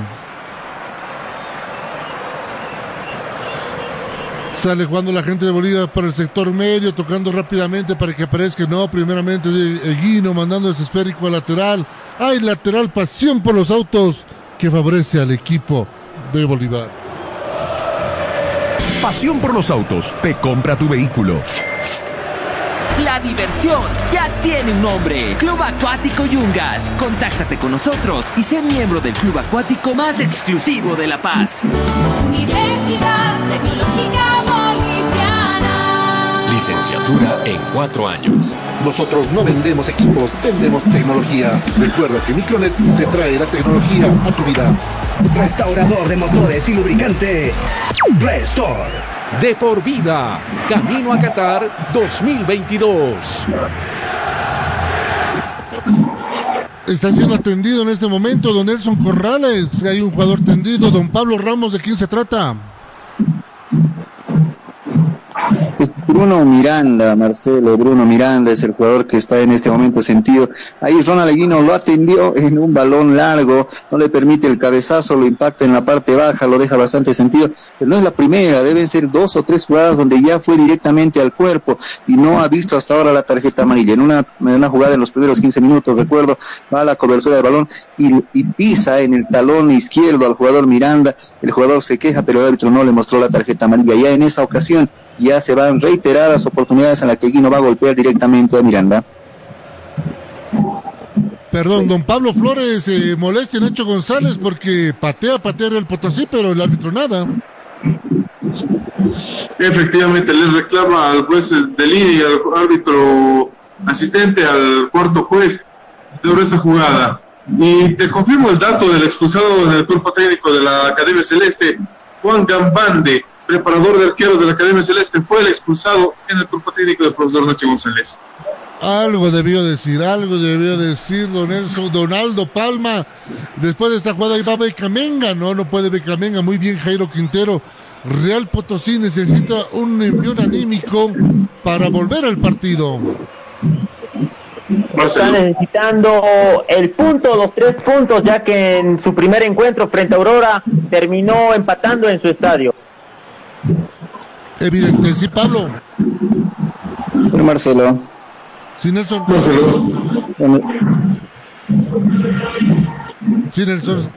Sale jugando la gente de Bolivia para el sector medio, tocando rápidamente para que aparezca. No, primeramente Eguino mandando ese esférico al lateral. Hay lateral pasión por los autos que favorece al equipo de Bolívar. Pasión por los autos. Te compra tu vehículo. La diversión ya tiene un nombre. Club Acuático Yungas. Contáctate con nosotros y sé miembro del club acuático más exclusivo de La Paz. Universidad Tecnológica Boliviana. Licenciatura en cuatro años. Nosotros no vendemos equipos, vendemos tecnología. Recuerda que Micronet te trae la tecnología a tu vida. Restaurador de motores y lubricante. Restore. De por vida, camino a Qatar 2022. Está siendo atendido en este momento don Nelson Corrales. Hay un jugador tendido. Don Pablo Ramos, ¿de quién se trata? Bruno Miranda, Marcelo, Bruno Miranda es el jugador que está en este momento sentido. Ahí Ronald Aguino lo atendió en un balón largo, no le permite el cabezazo, lo impacta en la parte baja, lo deja bastante sentido. Pero no es la primera, deben ser dos o tres jugadas donde ya fue directamente al cuerpo y no ha visto hasta ahora la tarjeta amarilla. En una, jugada en los primeros 15 minutos, recuerdo, va a la cobertura del balón y, y pisa en el talón izquierdo al jugador Miranda. El jugador se queja, pero el árbitro no le mostró la tarjeta amarilla. Ya en esa ocasión ya se van reiteradas oportunidades en las que Guino va a golpear directamente a Miranda. Perdón, don Pablo Flores eh, molesta a Nacho González porque patea, patea el Potosí, pero el árbitro nada. Efectivamente, le reclama al juez de línea y al árbitro asistente, al cuarto juez, sobre esta jugada. Y te confirmo el dato del expulsado del cuerpo técnico de la Academia Celeste, Juan Gambande, preparador de arqueros de la Academia Celeste, fue el expulsado en el cuerpo técnico del profesor Nacho González. Algo debió decir, algo debió decir don Nelson, Donaldo Palma. Después de esta jugada ahí va Becamenga, no, no puede Becamenga, muy bien Jairo Quintero. Real Potosí necesita un envío anímico para volver al partido. Está necesitando el punto, los tres puntos, ya que en su primer encuentro frente a Aurora terminó empatando en su estadio. Evidente, sí, Pablo. Marcelo. Sí, Nelson. Sí, Nelson.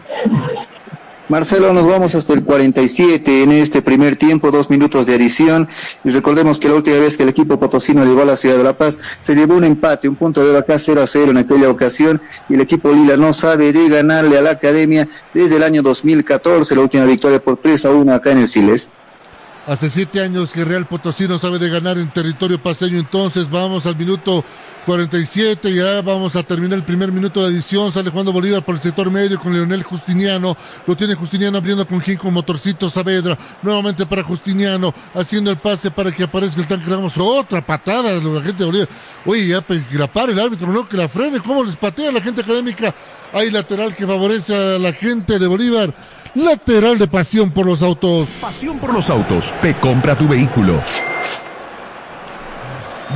Marcelo, nos vamos hasta el 47 en este primer tiempo, dos minutos de adición. Y recordemos que la última vez que el equipo potosino llegó a la ciudad de La Paz, se llevó un empate, un punto de acá 0 a 0 en aquella ocasión. Y el equipo Lila no sabe de ganarle a la academia desde el año 2014, la última victoria por 3 a 1 acá en el Siles. Hace siete años que Real Potosí no sabe de ganar en territorio paseño, entonces vamos al minuto 47, ya vamos a terminar el primer minuto de edición, sale jugando Bolívar por el sector medio con Leonel Justiniano, lo tiene Justiniano abriendo con quien con Motorcito Saavedra, nuevamente para Justiniano, haciendo el pase para que aparezca el tanque. Ramos, otra patada de la gente de Bolívar, oye ya que la pare el árbitro, no que la frene, cómo les patea la gente académica, hay lateral que favorece a la gente de Bolívar, lateral de pasión por los autos. Pasión por los autos. Te compra tu vehículo.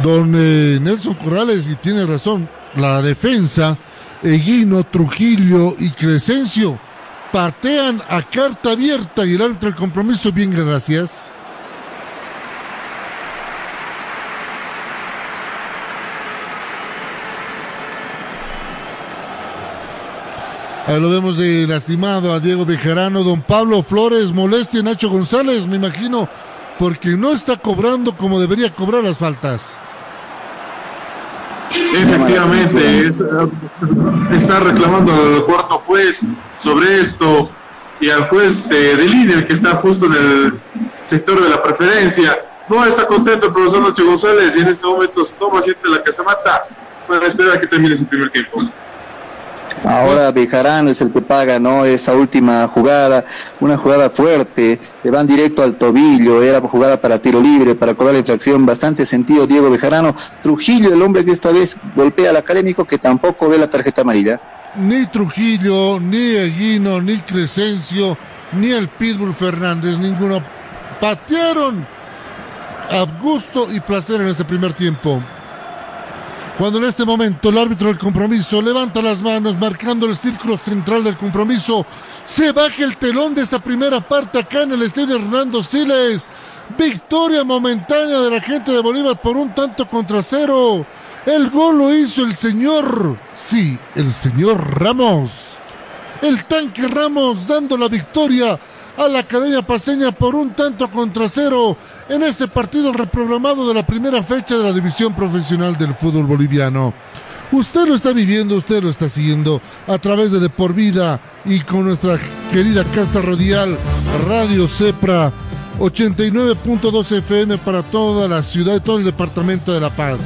Don eh, Nelson Corrales, y tiene razón, la defensa, Eguino, Trujillo y Crescencio patean a carta abierta y el árbitro del compromiso, bien, gracias. Ahí lo vemos de lastimado a Diego Bejarano, don Pablo Flores, molestia a Nacho González, me imagino, porque no está cobrando como debería cobrar las faltas. Efectivamente, es, está reclamando el cuarto juez sobre esto. y al juez eh, de líder que está justo en el sector de la preferencia. No está contento el profesor Nacho González y en este momento toma siete la casamata para esperar a que termine ese primer tiempo. Ahora Bejarano es el que paga, ¿no? Esa última jugada, una jugada fuerte, le van directo al tobillo, era jugada para tiro libre, para cobrar la infracción, bastante sentido Diego Bejarano. Trujillo, el hombre que esta vez golpea al académico, que tampoco ve la tarjeta amarilla. Ni Trujillo, ni Eguino, ni Crescencio, ni el Pitbull Fernández, ninguno patearon a gusto y placer en este primer tiempo. Cuando en este momento el árbitro del compromiso levanta las manos marcando el círculo central del compromiso, se baja el telón de esta primera parte acá en el estadio Hernando Siles. Victoria momentánea de la gente de Bolívar por un tanto contra cero. El gol lo hizo el señor, sí, el señor Ramos. El tanque Ramos dando la victoria a la Academia Paseña por un tanto contra cero en este partido reprogramado de la primera fecha de la división profesional del fútbol boliviano. Usted lo está viviendo, usted lo está siguiendo a través de De Por Vida y con nuestra querida casa radial Radio Cepra 89.2 FM para toda la ciudad y todo el departamento de La Paz.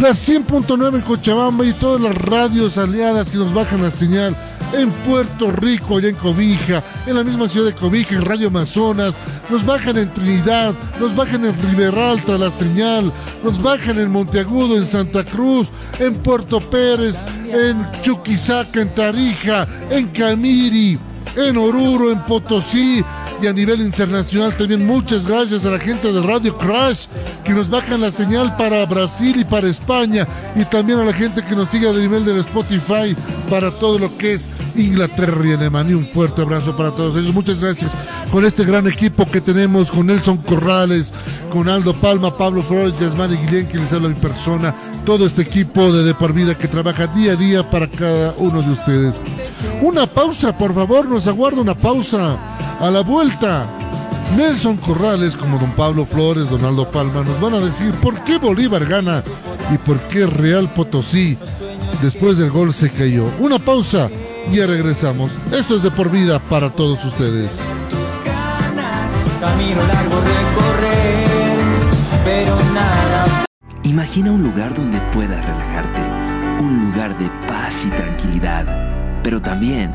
La 100.9 en Cochabamba y todas las radios aliadas que nos bajan la señal en Puerto Rico, allá en Cobija, en la misma ciudad de Cobija, en Radio Amazonas, nos bajan en Trinidad, nos bajan en Riberalta la señal, nos bajan en Monteagudo, en Santa Cruz, en Puerto Pérez, en Chuquisaca, en Tarija, en Camiri, en Oruro, en Potosí y a nivel internacional también muchas gracias a la gente de Radio Crash que nos bajan la señal para Brasil y para España y también a la gente que nos sigue a nivel del Spotify para todo lo que es Inglaterra y Alemania. Un fuerte abrazo para todos ellos. Muchas gracias con este gran equipo que tenemos con Nelson Corrales, con Aldo Palma, Pablo Flores, Yasmani Guillén, que les habla mi persona, todo este equipo de De Por Vida que trabaja día a día para cada uno de ustedes. Una pausa, por favor, nos aguarda una pausa. A la vuelta, Nelson Corrales, como don Pablo Flores, don Aldo Palma, nos van a decir por qué Bolívar gana y por qué Real Potosí, después del gol, se cayó. Una pausa y ya regresamos. Esto es de por vida para todos ustedes. Camino largo recorrer, pero nada. Imagina un lugar donde puedas relajarte, un lugar de paz y tranquilidad, pero también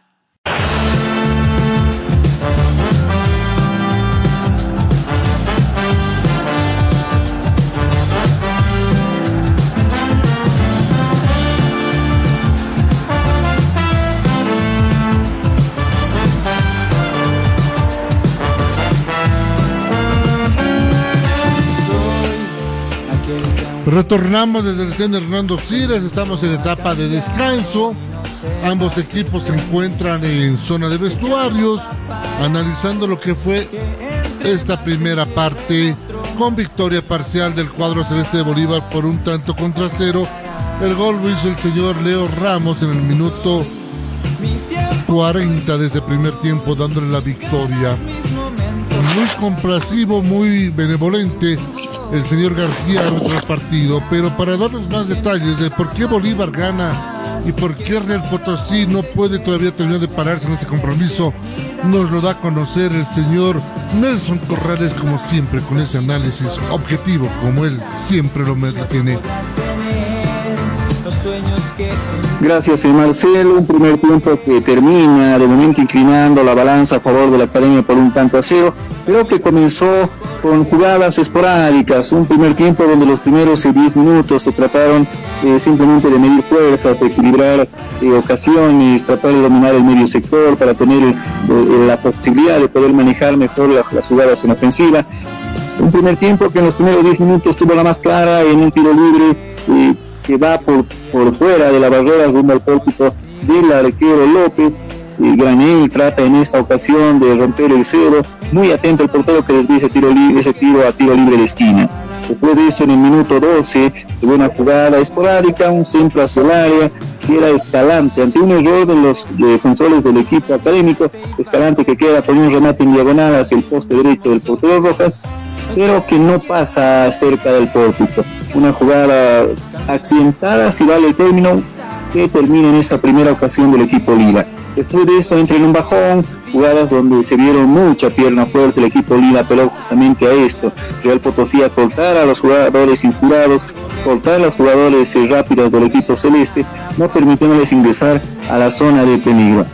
Retornamos desde el centro Hernando Siles, estamos en etapa de descanso. Ambos equipos se encuentran en zona de vestuarios, analizando lo que fue esta primera parte con victoria parcial del cuadro celeste de Bolívar por un tanto contra cero. El gol lo hizo el señor Leo Ramos en el minuto 40 de este primer tiempo, dándole la victoria. Muy complacivo, muy benevolente el señor García árbitro del partido, pero para darnos más detalles de por qué Bolívar gana y por qué Real Potosí no puede todavía terminar de pararse en este compromiso, nos lo da a conocer el señor Nelson Corrales, como siempre, con ese análisis objetivo, como él siempre lo tiene. Gracias, Marcelo. Un primer tiempo que termina de momento inclinando la balanza a favor de la academia por un tanto a cero, pero que comenzó con jugadas esporádicas. Un primer tiempo donde los primeros 10 minutos se trataron eh, simplemente de medir fuerzas, de equilibrar eh, ocasiones, tratar de dominar el medio sector para tener la posibilidad de poder manejar mejor las jugadas en ofensiva. Un primer tiempo que en los primeros 10 minutos tuvo la más clara en un tiro libre eh, que va por, por fuera de la barrera rumbo al pórtico del arquero López. Granel trata en esta ocasión de romper el cero. Muy atento el portero que desvía ese tiro, ese tiro a tiro libre de esquina. Después de eso, en el minuto 12, tuvo una jugada esporádica, un centro hacia el área, que era Escalante. Ante un error de los defensores del equipo académico, Escalante que queda con un remate en diagonal hacia el poste derecho del portero Rojas, pero que no pasa cerca del pórtico. Una jugada accidentada, si vale el término, que termina en esa primera ocasión del equipo Lila. Después de eso entra en un bajón, jugadas donde se vieron mucha pierna fuerte el equipo Lila, pero justamente a esto. Real Potosí a cortar a los jugadores inspirados, cortar a los jugadores eh, rápidos del equipo celeste, no permitiéndoles ingresar a la zona de peligro.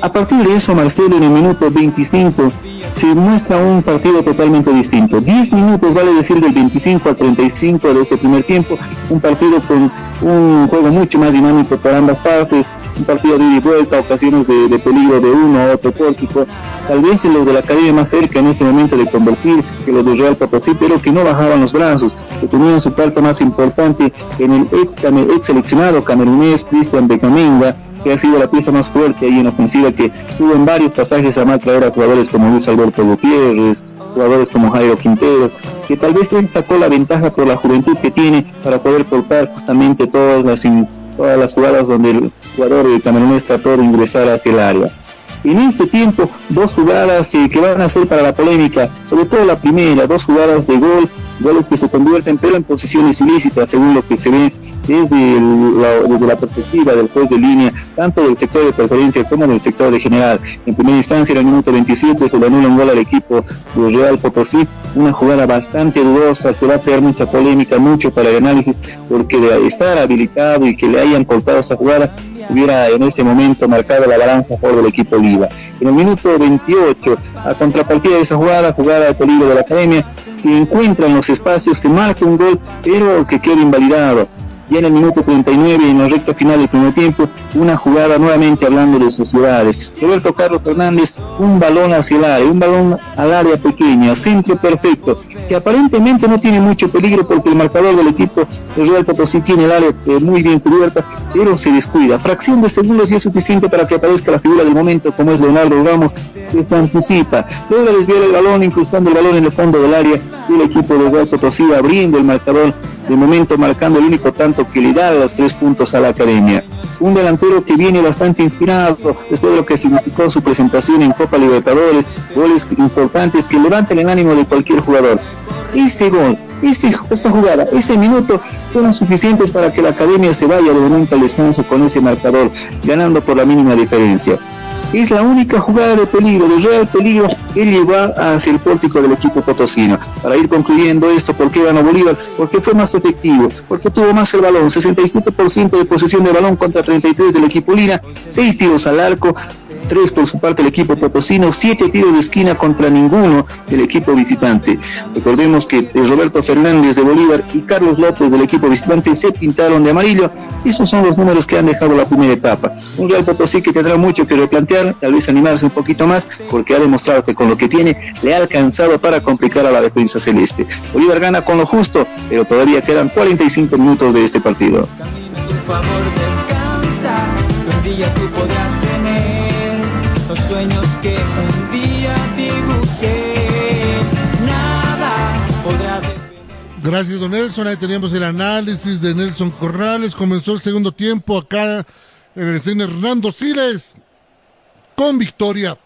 A, partir de eso, Marcelo, en el minuto 25, se muestra un partido totalmente distinto. 10 minutos, vale decir, del 25 al 35 de este primer tiempo, un partido con un juego mucho más dinámico por ambas partes, un partido de vuelta, ocasiones de, peligro de uno a otro pórtico, tal vez los de la academia más cerca en ese momento de convertir que los de Real Potosí, pero que no bajaban los brazos, que tenían su parte más importante en el ex, ex seleccionado camerunés Cristian Becamenga, que ha sido la pieza más fuerte ahí en ofensiva, que tuvo en varios pasajes a mal traer a jugadores como Luis Alberto Gutiérrez, jugadores como Jairo Quintero, que tal vez él sacó la ventaja por la juventud que tiene para poder cortar justamente todas las, todas las jugadas donde el jugador de camerunés trató de ingresar hacia el área. En ese tiempo, dos jugadas eh, que van a ser para la polémica, sobre todo la primera, dos jugadas de gol, goles que se convierten pero en posiciones ilícitas, según lo que se ve desde, el, la, perspectiva del juez de línea, tanto del sector de preferencia como del sector de general. En primera instancia, en el minuto 27, se le anula un gol al equipo de Real Potosí, una jugada bastante dudosa que va a crear mucha polémica, mucho para el análisis, porque de estar habilitado y que le hayan cortado esa jugada, hubiera en ese momento marcado la balanza favor del equipo Oliva. En el minuto 28, a contrapartida de esa jugada, jugada de peligro de la academia, que encuentra en los espacios, se marca un gol, pero que queda invalidado. Ya en el minuto 39, en la recta final del primer tiempo, una jugada nuevamente hablando de sociedades. Roberto Carlos Fernández, un balón hacia el área, un balón al área pequeña, centro perfecto, que aparentemente no tiene mucho peligro porque el marcador del equipo de Real Potosí tiene el área eh, muy bien cubierta, pero se descuida. Fracción de segundos y es suficiente para que aparezca la figura del momento, como es Leonardo Ramos, que se anticipa. Logra desviar el balón, incrustando el balón en el fondo del área, y el equipo de Real Potosí abriendo el marcador de momento marcando el único tanto que le da los tres puntos a la academia. Un delantero que viene bastante inspirado después de lo que significó su presentación en Copa Libertadores, goles importantes que levantan el ánimo de cualquier jugador. Ese gol, esa jugada, ese minuto fueron suficientes para que la academia se vaya de momento al descanso con ese marcador, ganando por la mínima diferencia es la única jugada de peligro, de real peligro, que llevó hacia el pórtico del equipo potosino. Para ir concluyendo esto, ¿por qué ganó Bolívar? Porque fue más efectivo, porque tuvo más el balón, 67% de posesión de balón contra 33 del equipo Lina, 6 tiros al arco, tres por su parte el equipo potosino, siete tiros de esquina contra ninguno del equipo visitante. Recordemos que Roberto Fernández de Bolívar y Carlos López del equipo visitante se pintaron de amarillo. Esos son los números que han dejado la primera etapa. Un Real Potosí que tendrá mucho que replantear, tal vez animarse un poquito más, porque ha demostrado que con lo que tiene le ha alcanzado para complicar a la defensa celeste. Bolívar gana con lo justo, pero todavía quedan 45 minutos de este partido. Gracias, don Nelson. Ahí teníamos el análisis de Nelson Corrales. Comenzó el segundo tiempo acá en el cine Hernando Siles con victoria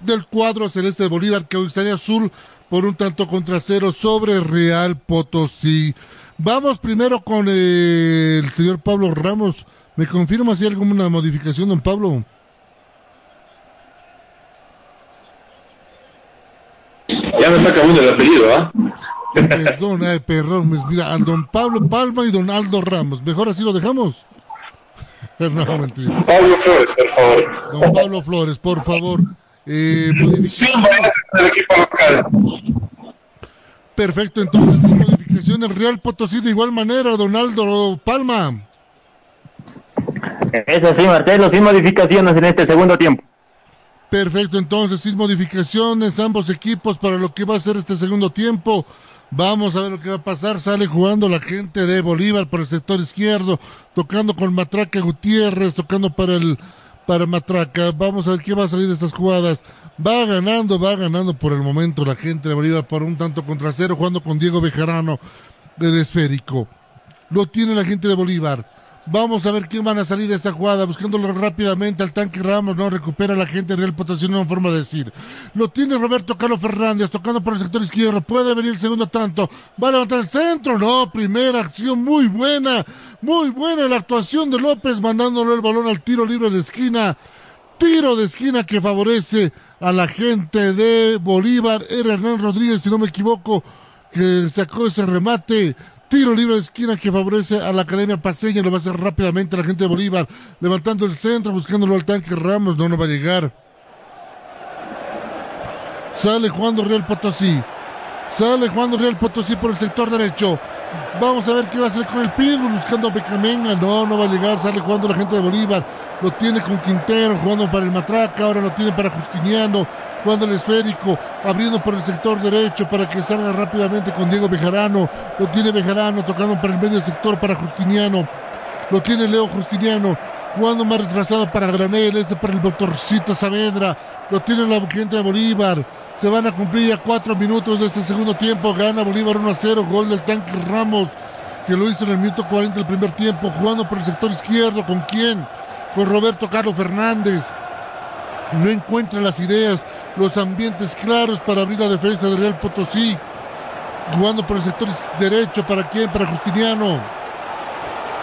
del cuadro celeste de Bolívar que hoy estaría azul por un tanto contra cero sobre Real Potosí. Vamos primero con el señor Pablo Ramos. ¿Me confirma si hay alguna modificación, don Pablo? Ya me está cambiando el apellido, ¿ah? Perdón, eh, perdón. Mira, a don Pablo Palma y don Aldo Ramos. ¿Mejor así lo dejamos? No, mentira. Pablo Flores, por favor. Don Pablo Flores, por favor. Eh, sí, del equipo local. Perfecto, entonces, sin modificaciones, Real Potosí de igual manera, don Aldo Palma. Es así, Marcelo, sin modificaciones en este segundo tiempo. Perfecto, entonces, sin modificaciones, ambos equipos para lo que va a ser este segundo tiempo. Vamos a ver lo que va a pasar. Sale jugando la gente de Bolívar por el sector izquierdo, tocando con Matraca Gutiérrez, tocando para el para Matraca. Vamos a ver qué va a salir de estas jugadas. Va ganando, va ganando por el momento la gente de Bolívar por un tanto contra cero, jugando con Diego Bejarano del esférico. Lo tiene la gente de Bolívar. Vamos a ver quién van a salir de esta jugada, buscándolo rápidamente al tanque Ramos, no recupera la gente de Real Potosí, no forma de decir. Lo tiene Roberto Carlos Fernández, tocando por el sector izquierdo, puede venir el segundo tanto, va a levantar el centro, no, primera acción muy buena, muy buena la actuación de López, mandándole el balón al tiro libre de esquina, tiro de esquina que favorece a la gente de Bolívar, era Hernán Rodríguez, si no me equivoco, que sacó ese remate, Tiro libre de esquina que favorece a la Academia Paseña. Lo va a hacer rápidamente la gente de Bolívar. Levantando el centro, buscándolo al tanque Ramos. No, no va a llegar. Sale jugando Real Potosí. Sale jugando Real Potosí por el sector derecho. Vamos a ver qué va a hacer con el Pitbull. Buscando a Becamenga. No, no va a llegar. Sale jugando la gente de Bolívar. Lo tiene con Quintero. Jugando para el Matraca. Ahora lo tiene para Justiniano jugando el esférico, abriendo por el sector derecho para que salga rápidamente con Diego Bejarano. Lo tiene Bejarano tocando para el medio sector para Justiniano. Lo tiene Leo Justiniano jugando más retrasado para Granel, este para el doctorcito Saavedra. Lo tiene la gente de Bolívar. Se van a cumplir ya cuatro minutos de este segundo tiempo. Gana Bolívar 1 a 0. Gol del tanque Ramos, que lo hizo en el minuto 40 del primer tiempo. Jugando por el sector izquierdo. ¿Con quién? Con Roberto Carlos Fernández. No encuentra las ideas los ambientes claros para abrir la defensa de Real Potosí. Jugando por el sector derecho, ¿para quién? Para Justiniano.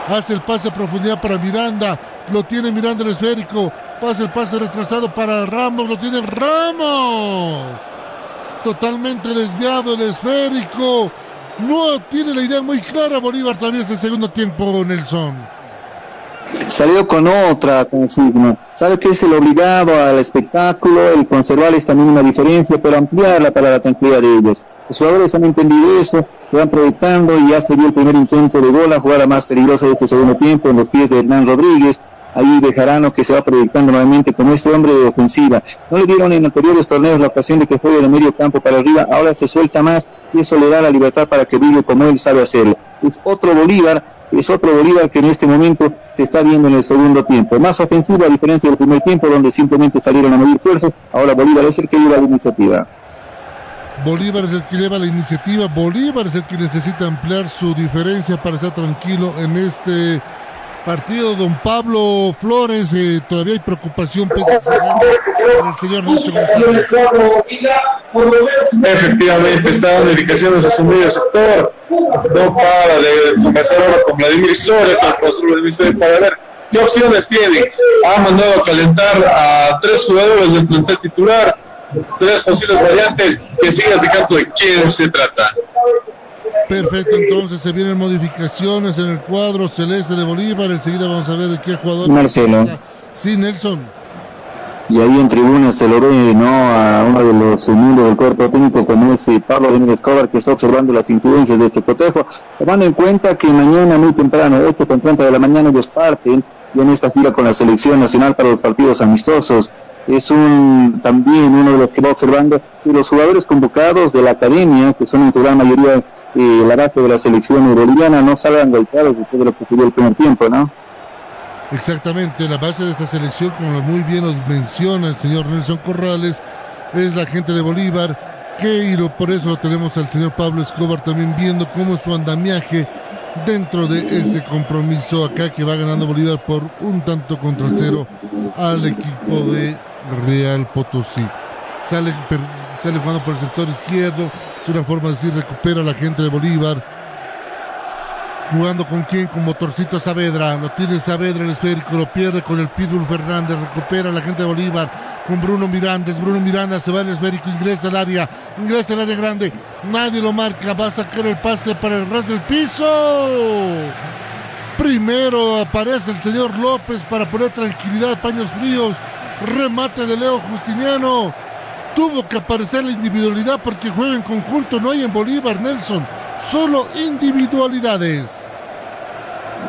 Hace el pase a profundidad para Miranda. Lo tiene Miranda el esférico. Pasa el pase retrasado para Ramos. Lo tiene Ramos. Totalmente desviado el esférico. No tiene la idea muy clara Bolívar todavía es el segundo tiempo, Nelson salió con otra consigna. Sabe que es el obligado al espectáculo, el conservar esta mínima diferencia, pero ampliarla para la tranquilidad de ellos. Los jugadores han entendido eso, se van proyectando y ya se vio el primer intento de gol, la jugada más peligrosa de este segundo tiempo en los pies de Hernán Rodríguez. Ahí Bejarano que se va proyectando nuevamente como este hombre de ofensiva. No le dieron en anteriores torneos la ocasión de que juegue de medio campo para arriba, ahora se suelta más y eso le da la libertad para que vive como él sabe hacerlo. Es otro Bolívar es otro Bolívar que en este momento se está viendo en el segundo tiempo. Más ofensivo a diferencia del primer tiempo donde simplemente salieron a medir fuerzas, ahora Bolívar es el que lleva la iniciativa. Bolívar es el que lleva la iniciativa, Bolívar es el que necesita ampliar su diferencia para estar tranquilo en este partido. Don Pablo Flores, eh, todavía hay preocupación pese a el señor Nacho González. Efectivamente, está en dedicaciones a su medio sector. No para de ahora con Vladimir Soria, con el profesor Vladimir Soria, para ver qué opciones tiene. Ha mandado a calentar a tres jugadores del plantel titular, tres posibles variantes que sigan indicando de quién se trata. Perfecto, entonces se vienen modificaciones en el cuadro celeste de Bolívar. Enseguida vamos a ver de qué jugador. Marcelo. Sí, Nelson. Y ahí en tribuna se lo ve, ¿no? A uno de los miembros del cuerpo técnico, como es eh, Pablo Domínguez Escobar, que está observando las incidencias de este cotejo. Tomando en cuenta que mañana, muy temprano, 8 con 30 de la mañana, ellos parten y en esta gira con la selección nacional para los partidos amistosos. Es un también uno de los que va observando y los jugadores convocados de la academia, que son en su gran mayoría eh, la base de la selección boliviana, no salgan golpeados después de lo que se el primer tiempo, ¿no? Exactamente, la base de esta selección, como muy bien nos menciona el señor Nelson Corrales, es la gente de Bolívar, que por eso lo tenemos al señor Pablo Escobar también viendo cómo su andamiaje dentro de este compromiso acá que va ganando Bolívar por un tanto contra cero al equipo de Real Potosí. Sale, sale jugando por el sector izquierdo, es una forma de decir recupera la gente de Bolívar Jugando con quién, con Motorcito Saavedra. Lo tiene Saavedra el esférico, lo pierde con el Pitbull Fernández. Recupera la gente de Bolívar con Bruno Miranda. Bruno Miranda se va al esférico, ingresa al área, ingresa al área grande. Nadie lo marca, va a sacar el pase para el ras del piso. Primero aparece el señor López para poner tranquilidad, paños fríos. Remate de Leo Justiniano. Tuvo que aparecer la individualidad porque juega en conjunto, no hay en Bolívar, Nelson solo individualidades.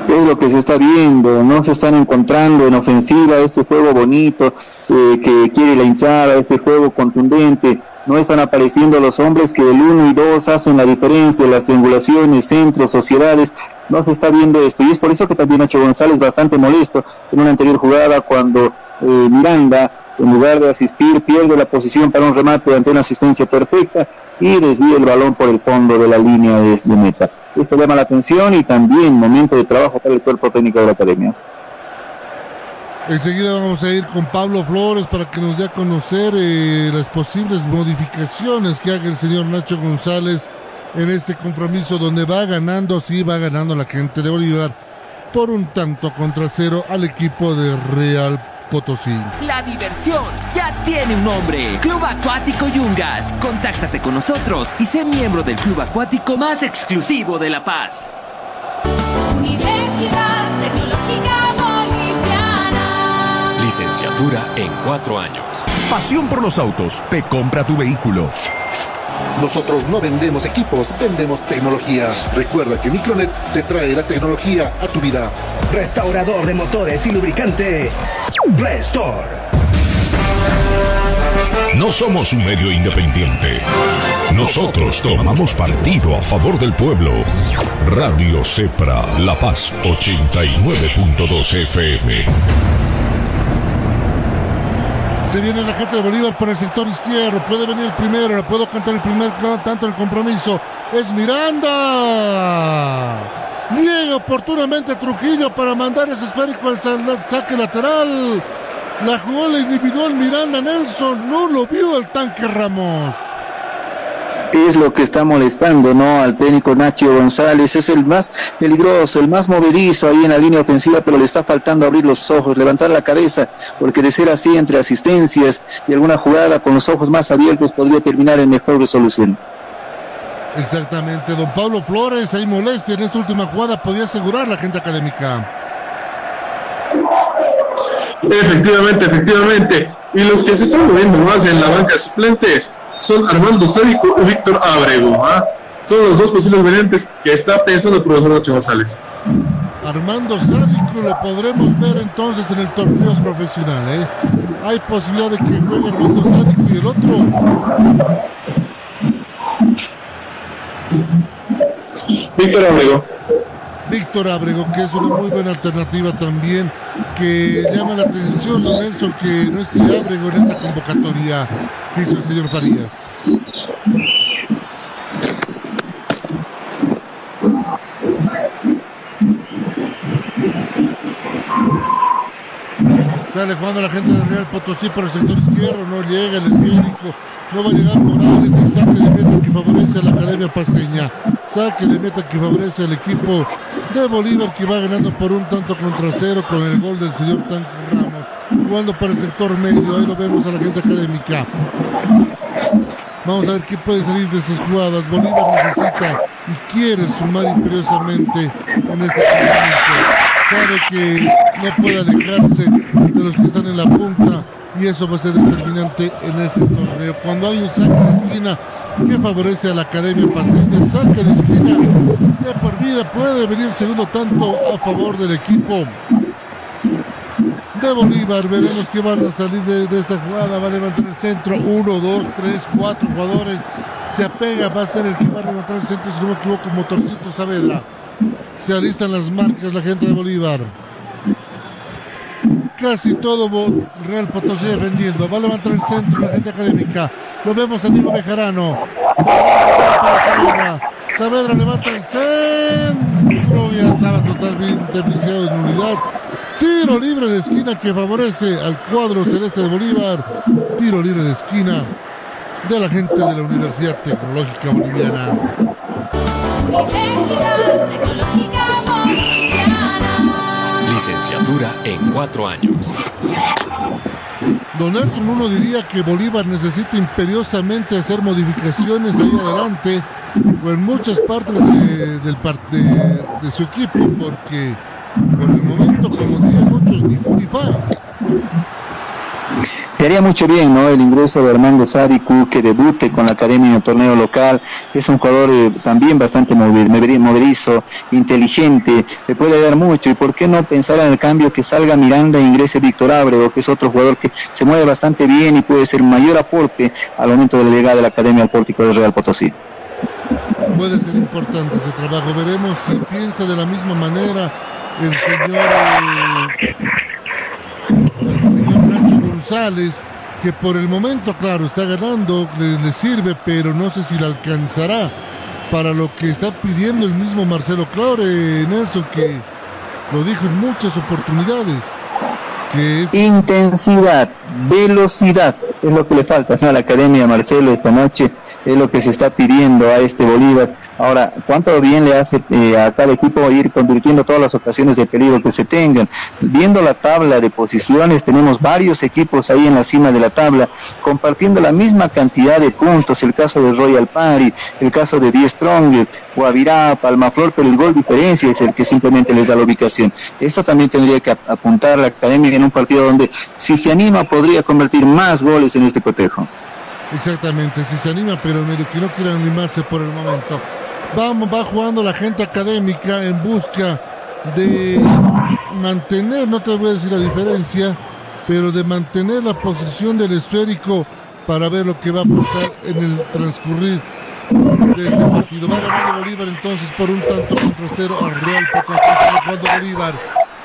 Es lo que se está viendo, no se están encontrando en ofensiva este juego bonito eh, que quiere la hinchada, este juego contundente. no están apareciendo los hombres que el 1 y 2 hacen la diferencia, las triangulaciones, centros, sociedades, no se está viendo esto y es por eso que también Nacho González bastante molesto en una anterior jugada cuando eh, Miranda en lugar de asistir pierde la posición para un remate ante una asistencia perfecta y desvía el balón por el fondo de la línea de, de meta. Esto llama la atención y también momento de trabajo para el cuerpo técnico de la academia. Enseguida vamos a ir con Pablo Flores para que nos dé a conocer eh, las posibles modificaciones que haga el señor Nacho González en este compromiso donde va ganando, sí va ganando la gente de Bolívar por un tanto contra cero al equipo de Real Potosí. La diversión ya tiene un nombre. Club Acuático Yungas. Contáctate con nosotros y sé miembro del club acuático más exclusivo de La Paz. Universidad Tecnológica Boliviana. Licenciatura en cuatro años. Pasión por los autos. Te compra tu vehículo. Nosotros no vendemos equipos, vendemos tecnología. Recuerda que Micronet te trae la tecnología a tu vida. Restaurador de motores y lubricante. Restore. No somos un medio independiente. Nosotros tomamos partido a favor del pueblo. Radio Cepra, La Paz 89.2 FM. Se viene la gente de Bolívar por el sector izquierdo. Puede venir el primero. Le puedo cantar el primer tanto el compromiso. Es Miranda. Llega oportunamente Trujillo para mandar ese esférico al saque lateral. La jugó la individual Miranda Nelson. No lo vio el tanque Ramos es lo que está molestando no al técnico Nacho González. Es el más peligroso el más movedizo ahí en la línea ofensiva pero le está faltando abrir los ojos levantar la cabeza porque de ser así entre asistencias y alguna jugada con los ojos más abiertos podría terminar en mejor resolución. Exactamente. Don Pablo Flores ahí molestia en esta última jugada podía asegurar la gente académica. Efectivamente efectivamente. Y los que se están moviendo más en la banca suplentes son Armando Sádico y Víctor Abrego. ¿ah? Son los dos posibles variantes que está pensando el profesor Nacho González. Armando Sádico lo podremos ver entonces en el torneo profesional. ¿eh? Hay posibilidad de que juegue Armando Sádico y el otro. Víctor Abrego. Víctor Abrego, que es una muy buena alternativa también, que llama la atención, Nelson, que no esté Abrego en esta convocatoria que hizo el señor Farías. Sale jugando la gente de Real Potosí por el sector izquierdo, no llega el esférico, no va a llegar Morales, el saque de meta que favorece a la Academia Paseña, saque de meta que favorece al equipo de Bolívar que va ganando por un tanto contra cero con el gol del señor Tanque Ramos, jugando para el sector medio, ahí lo vemos a la gente académica. Vamos a ver qué puede salir de sus jugadas. Bolívar necesita y quiere sumar imperiosamente en este compromiso sabe que no puede alejarse de los que están en la punta y eso va a ser determinante en este torneo. Cuando hay un saque de esquina que favorece a la Academia Paseña, saque de esquina de por vida puede venir segundo tanto a favor del equipo de Bolívar. Veremos que van a salir de, esta jugada. Va a levantar el centro. Uno, dos, tres, cuatro jugadores. Se apega. Va a ser el que va a levantar el centro. Si no me equivoco, Motorcito Saavedra. Se alistan las marcas la gente de Bolívar. Casi todo Real Potosí defendiendo. Va a levantar el centro la gente académica. Lo vemos a Diego Bejarano. Saavedra. Levanta el centro. Ya estaba totalmente viciado en unidad. Tiro libre de esquina que favorece al cuadro celeste de Bolívar. Tiro libre de esquina de la gente de la Universidad Tecnológica Boliviana. Universidad Tecnológica. Licenciatura en cuatro años. Don Nelson, uno diría que Bolívar necesita imperiosamente hacer modificaciones ahí adelante o en muchas partes de, del de, de su equipo, porque por el momento, como dirían muchos, ni fu ni fa. Le haría mucho bien, ¿no? El ingreso de Armando Sadiku, que debute con la academia en el torneo local. Es un jugador eh, también bastante movedizo, inteligente, le puede dar mucho. ¿Y por qué no pensar en el cambio que salga Miranda e ingrese Víctor Ábrego, que es otro jugador que se mueve bastante bien y puede ser mayor aporte al momento de la llegada de la academia al pórtico del Real Potosí? Puede ser importante ese trabajo. Veremos si piensa de la misma manera el señor, eh, González, que por el momento, claro, está ganando, le, sirve, pero no sé si le alcanzará para lo que está pidiendo el mismo Marcelo Claure, Nelson, que lo dijo en muchas oportunidades. Que es Intensidad, velocidad, es lo que le falta a la academia Marcelo esta noche, es lo que se está pidiendo a este Bolívar. Ahora, ¿cuánto bien le hace eh, a cada equipo ir convirtiendo todas las ocasiones de peligro que se tengan? Viendo la tabla de posiciones, tenemos varios equipos ahí en la cima de la tabla, compartiendo la misma cantidad de puntos, el caso de Royal Party, el caso de Die Strongest, Guavirá, Palmaflor, pero el gol diferencia es el que simplemente les da la ubicación. Esto también tendría que ap- apuntar la academia en un partido donde, si se anima, podría convertir más goles en este cotejo. Exactamente, si se anima, pero que no quiere animarse por el momento. Vamos, va jugando la gente académica en busca de mantener, no te voy a decir la diferencia, pero de mantener la posición del esférico para ver lo que va a pasar en el transcurrir de este partido. Va ganando Bolívar entonces por un tanto contra cero al Real Potosí. Sale jugando Bolívar.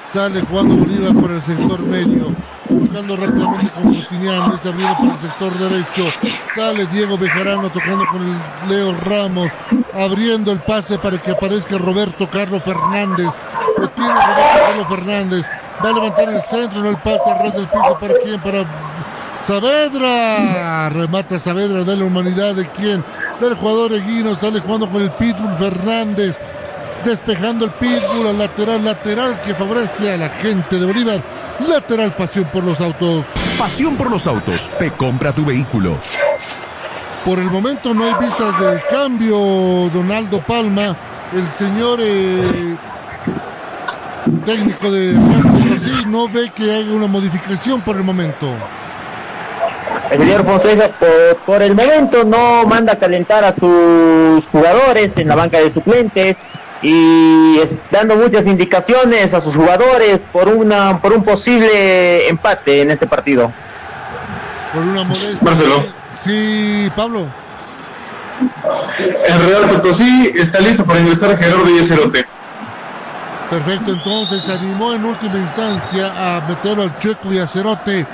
Sale jugando Bolívar por el sector medio. Tocando rápidamente con Justiniano. Está abriendo por el sector derecho. Sale Diego Bejarano tocando con el Leo Ramos. Abriendo el pase para que aparezca Roberto Carlos Fernández. Lo tiene Roberto Carlos Fernández. Va a levantar el centro, no el pase ras del piso. ¿Para quién? Para Saavedra. Remata Saavedra de la humanidad. ¿De quién? Del jugador Eguino. Sale jugando con el Pitbull Fernández. Despejando el Pitbull al lateral, lateral que favorece a la gente de Bolívar. Lateral pasión por los autos. Pasión por los autos. Te compra tu vehículo. Por el momento no hay vistas del cambio, Donaldo Palma. El señor eh, técnico de Real Potosí no ve que haga una modificación por el momento. El señor Fonseca por, por el momento no manda a calentar a sus jugadores en la banca de suplentes y dando muchas indicaciones a sus jugadores por una por un posible empate en este partido. Por una molestia. Marcelo. Sí, Pablo. El Real Potosí está listo para ingresar a Gerardo Yeserote. Perfecto, entonces se animó en última instancia a meterlo al Checo y a Cerote.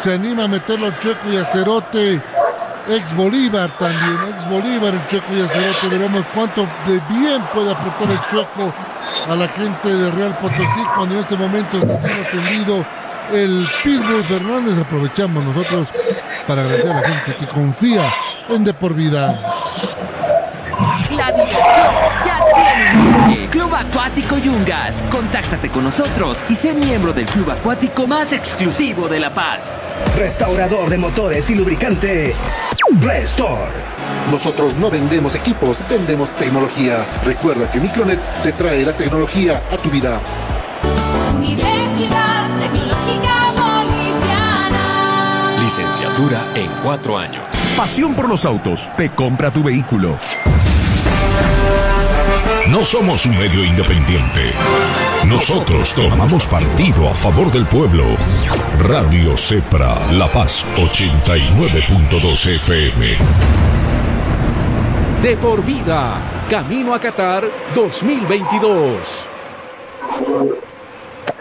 Se anima a meterlo al Checo y a Cerote. Ex Bolívar también, ex Bolívar el Checo y a Cerote. Veremos cuánto de bien puede aportar el Checo a la gente de Real Potosí cuando en este momento está siendo atendido el Pitbull Fernández. Aprovechamos nosotros para agradecer a la gente que confía en De Por Vida. Club Acuático Yungas. Contáctate con nosotros y sé miembro del club acuático más exclusivo de La Paz. Restaurador de motores y lubricante. Restore. Nosotros no vendemos equipos, vendemos tecnología. Recuerda que Micronet te trae la tecnología a tu vida. Universidad Tecnológica Boliviana. Licenciatura en cuatro años. Pasión por los autos. Te compra tu vehículo. No somos un medio independiente. Nosotros tomamos partido a favor del pueblo. Radio Cepra, La Paz 89.2 FM. De por vida. Camino a Qatar 2022.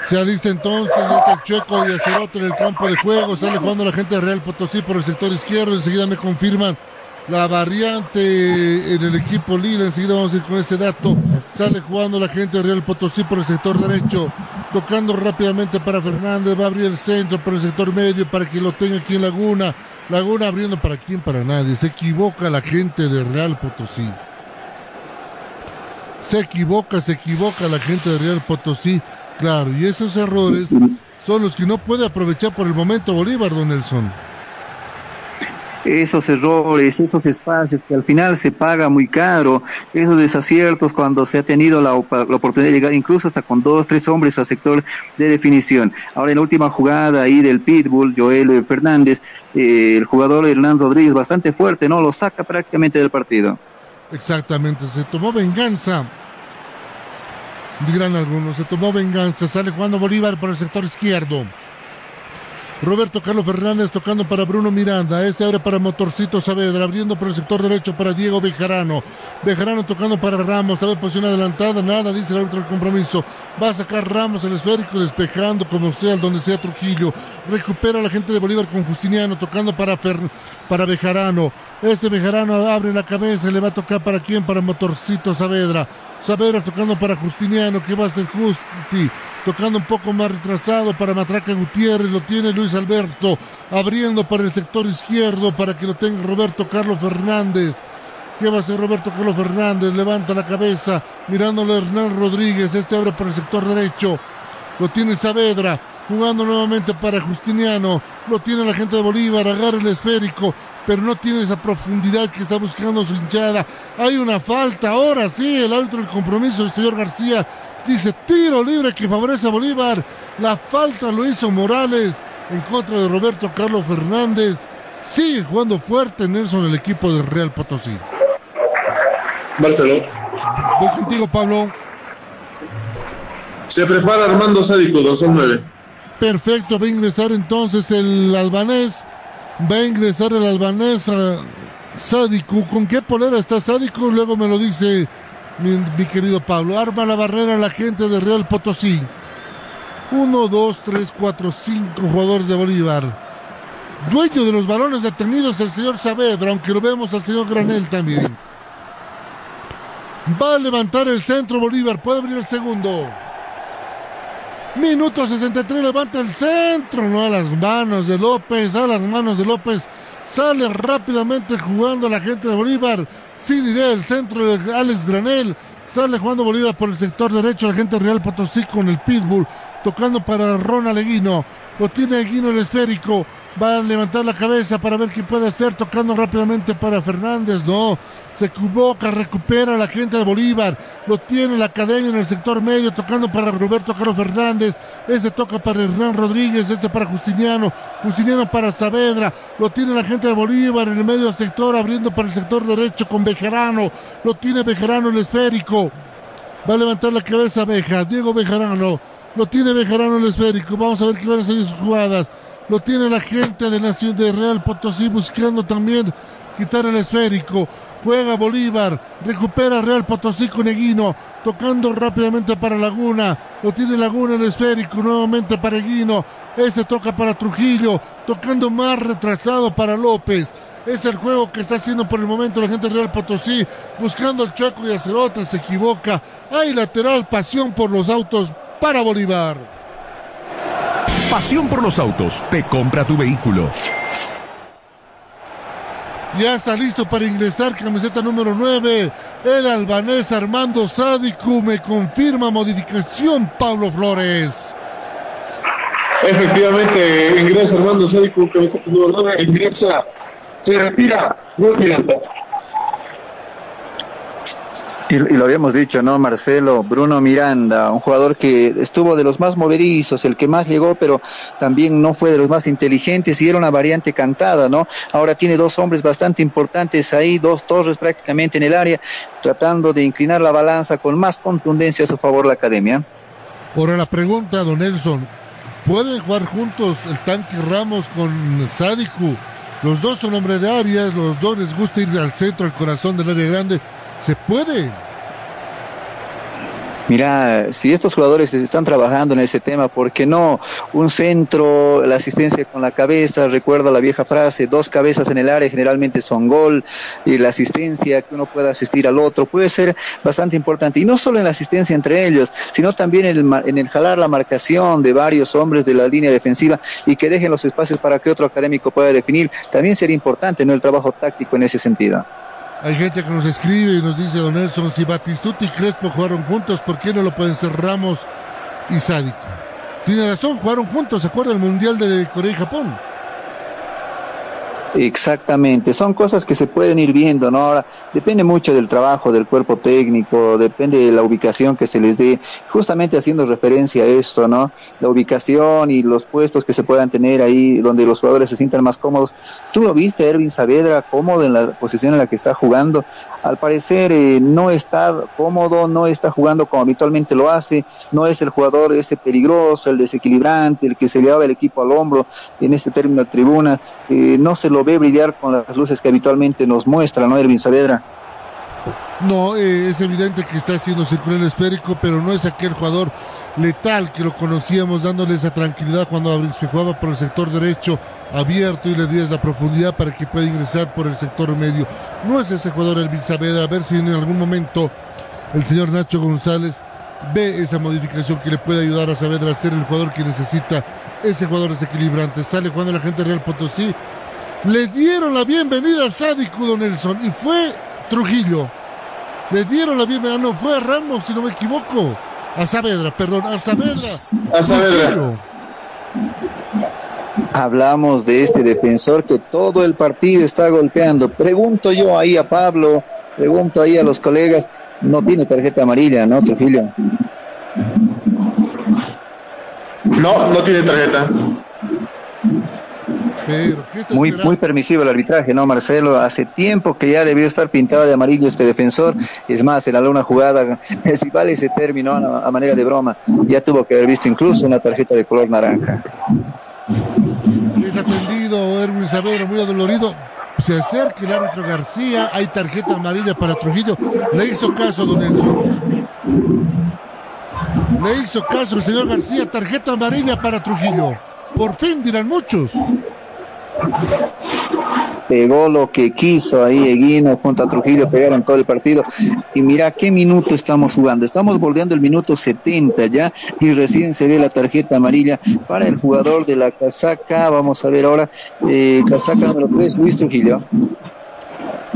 Se alista entonces, ya está el Checo y Acerote en el campo de juego. Sale jugando la gente de Real Potosí por el sector izquierdo. Enseguida me confirman la variante en el equipo Lila. Enseguida vamos a ir con ese dato. Sale jugando la gente de Real Potosí por el sector derecho. Tocando rápidamente para Fernández. Va a abrir el centro por el sector medio para que lo tenga aquí en Laguna. Laguna abriendo para quién, para nadie. Se equivoca la gente de Real Potosí. Se equivoca, se equivoca la gente de Real Potosí. Claro, y esos errores son los que no puede aprovechar por el momento Bolívar, don Nelson. Esos errores, esos espacios que al final se paga muy caro, esos desaciertos cuando se ha tenido la, oportunidad de llegar incluso hasta con dos, tres hombres al sector de definición. Ahora en la última jugada ahí del Pitbull, Joel Fernández, eh, el jugador Hernán Rodríguez bastante fuerte, ¿no? Lo saca prácticamente del partido. Exactamente, se tomó venganza. Dirán algunos, se tomó venganza. Sale jugando Bolívar por el sector izquierdo. Roberto Carlos Fernández tocando para Bruno Miranda. Este abre para Motorcito Saavedra. Abriendo por el sector derecho para Diego Bejarano. Bejarano tocando para Ramos. Estaba en posición adelantada. Nada, dice el árbitro del compromiso. Va a sacar Ramos el esférico, despejando como sea, donde sea Trujillo. Recupera la gente de Bolívar con Justiniano. Tocando para, para Bejarano. Este Bejarano abre la cabeza. Le va a tocar para quién? Para Motorcito Saavedra. Saavedra tocando para Justiniano. que va a hacer Justi? Tocando un poco más retrasado para Matraca Gutiérrez. Lo tiene Luis Alberto. Abriendo para el sector izquierdo para que lo tenga Roberto Carlos Fernández. ¿Qué va a hacer Roberto Carlos Fernández? Levanta la cabeza, mirándolo a Hernán Rodríguez. Este abre por el sector derecho. Lo tiene Saavedra, jugando nuevamente para Justiniano. Lo tiene la gente de Bolívar, agarra el esférico, pero no tiene esa profundidad que está buscando su hinchada. Hay una falta, ahora sí, el árbitro del compromiso, el señor García, dice tiro libre que favorece a Bolívar. La falta lo hizo Morales en contra de Roberto Carlos Fernández. Sigue jugando fuerte Nelson el equipo del Real Potosí. Marcelo. Voy contigo, Pablo. Se prepara Armando Sádico, 209. Perfecto, va a ingresar entonces el albanés. Va a ingresar el albanés a Sádico. ¿Con qué polera está Sádico? Luego me lo dice mi, querido Pablo. Arma la barrera la gente de Real Potosí. Uno, dos, tres, cuatro, cinco jugadores de Bolívar. Dueño de los balones detenidos el señor Saavedra, aunque lo vemos al señor Granel también. Va a levantar el centro Bolívar, puede abrir el segundo. Minuto 63, levanta el centro, no a las manos de López, a las manos de López. Sale rápidamente jugando la gente de Bolívar. Sin idea, el centro de Alex Granel. Sale jugando Bolívar por el sector derecho, la gente Real Potosí con el Pitbull. Tocando para Ronald Eguino. Lo tiene Eguino el esférico. Va a levantar la cabeza para ver qué puede hacer. Tocando rápidamente para Fernández. No. Se equivoca, recupera la gente de Bolívar. Lo tiene la academia en el sector medio. Tocando para Roberto Carlos Fernández. Ese toca para Hernán Rodríguez. Este para Justiniano. Justiniano para Saavedra. Lo tiene la gente de Bolívar en el medio sector. Abriendo para el sector derecho con Bejarano. Lo tiene Bejarano el esférico. Va a levantar la cabeza Beja. Diego Bejarano. Lo tiene Bejarano el esférico. Vamos a ver qué van a salir sus jugadas. Lo tiene la gente de Nación de Real Potosí buscando también quitar el esférico. Juega Bolívar. Recupera Real Potosí con Eguino. Tocando rápidamente para Laguna. Lo tiene Laguna el esférico. Nuevamente para Eguino. Este toca para Trujillo. Tocando más retrasado para López. Es el juego que está haciendo por el momento la gente de Real Potosí. Buscando el Chaco y Acerota. Se equivoca. Hay lateral pasión por los autos para Bolívar. Pasión por los autos. Te compra tu vehículo. Ya está listo para ingresar camiseta número 9. El albanés Armando Sádico me confirma modificación Pablo Flores. Efectivamente, ingresa Armando Sádico, camiseta número 9, ingresa, se retira, Bruno Miranda. Y, y lo habíamos dicho, ¿no, Marcelo? Bruno Miranda, un jugador que estuvo de los más movedizos, el que más llegó, pero también no fue de los más inteligentes y era una variante cantada, ¿no? Ahora tiene dos hombres bastante importantes ahí, dos torres prácticamente en el área, tratando de inclinar la balanza con más contundencia a su favor la academia. Ahora la pregunta, don Nelson. ¿Pueden jugar juntos el tanque Ramos con Sádico? Los dos son hombres de áreas, los dos les gusta ir al centro, al corazón del área grande. ¿Se puede? Mira, si estos jugadores están trabajando en ese tema, ¿por qué no? Un centro, la asistencia con la cabeza, recuerda la vieja frase, dos cabezas en el área generalmente son gol, y la asistencia, que uno pueda asistir al otro, puede ser bastante importante. Y no solo en la asistencia entre ellos, sino también en el, en el jalar la marcación de varios hombres de la línea defensiva y que dejen los espacios para que otro académico pueda definir. También sería importante, ¿no? El trabajo táctico en ese sentido. Hay gente que nos escribe y nos dice, don Nelson, si Batistuta y Crespo jugaron juntos, ¿por qué no lo pueden ser Ramos y Sádico? Tiene razón, jugaron juntos, ¿se acuerda el Mundial de Corea y Japón? Exactamente, son cosas que se pueden ir viendo, ¿no? Ahora, depende mucho del trabajo del cuerpo técnico, depende de la ubicación que se les dé, justamente haciendo referencia a esto, ¿no? La ubicación y los puestos que se puedan tener ahí donde los jugadores se sientan más cómodos. Tú lo viste, Ervin Saavedra, cómodo en la posición en la que está jugando. Al parecer eh, no está cómodo, no está jugando como habitualmente lo hace, no es el jugador ese peligroso, el desequilibrante, el que se llevaba el equipo al hombro en este término tribuna, eh, no se lo ve brillar con las luces que habitualmente nos muestra, ¿no, Ervin Saavedra? No, eh, es evidente que está haciendo circular el esférico, pero no es aquel jugador letal que lo conocíamos, dándole esa tranquilidad cuando se jugaba por el sector derecho abierto y le días la profundidad para que pueda ingresar por el sector medio. No es ese jugador Elvin Saavedra, a ver si en algún momento el señor Nacho González ve esa modificación que le puede ayudar a Saavedra a ser el jugador que necesita ese jugador desequilibrante. Sale cuando la gente Real Potosí le dieron la bienvenida a Sádico Nelson y fue Trujillo. Le dieron la bienvenida, no fue a Ramos, si no me equivoco. A Saavedra, perdón, a Saavedra. A Saavedra. Hablamos de este defensor que todo el partido está golpeando. Pregunto yo ahí a Pablo, pregunto ahí a los colegas, no tiene tarjeta amarilla, ¿no, Trujillo? No, no tiene tarjeta. Muy, muy permisivo el arbitraje, ¿no, Marcelo? Hace tiempo que ya debió estar pintado de amarillo este defensor. Es más, en alguna jugada, si vale ese término a, manera de broma, ya tuvo que haber visto incluso una tarjeta de color naranja. Es atendido Erwin Saavedra, muy adolorido. Se acerca el árbitro García, hay tarjeta amarilla para Trujillo. Le hizo caso, don Nelson. Le hizo caso el señor García, tarjeta amarilla para Trujillo. Por fin, dirán muchos. Pegó lo que quiso ahí Eguino junto a Trujillo, pegaron todo el partido. Y mira qué minuto estamos jugando. Estamos bordeando el minuto 70 ya y recién se ve la tarjeta amarilla para el jugador de la casaca. Vamos a ver ahora, eh, casaca número 3, Luis Trujillo.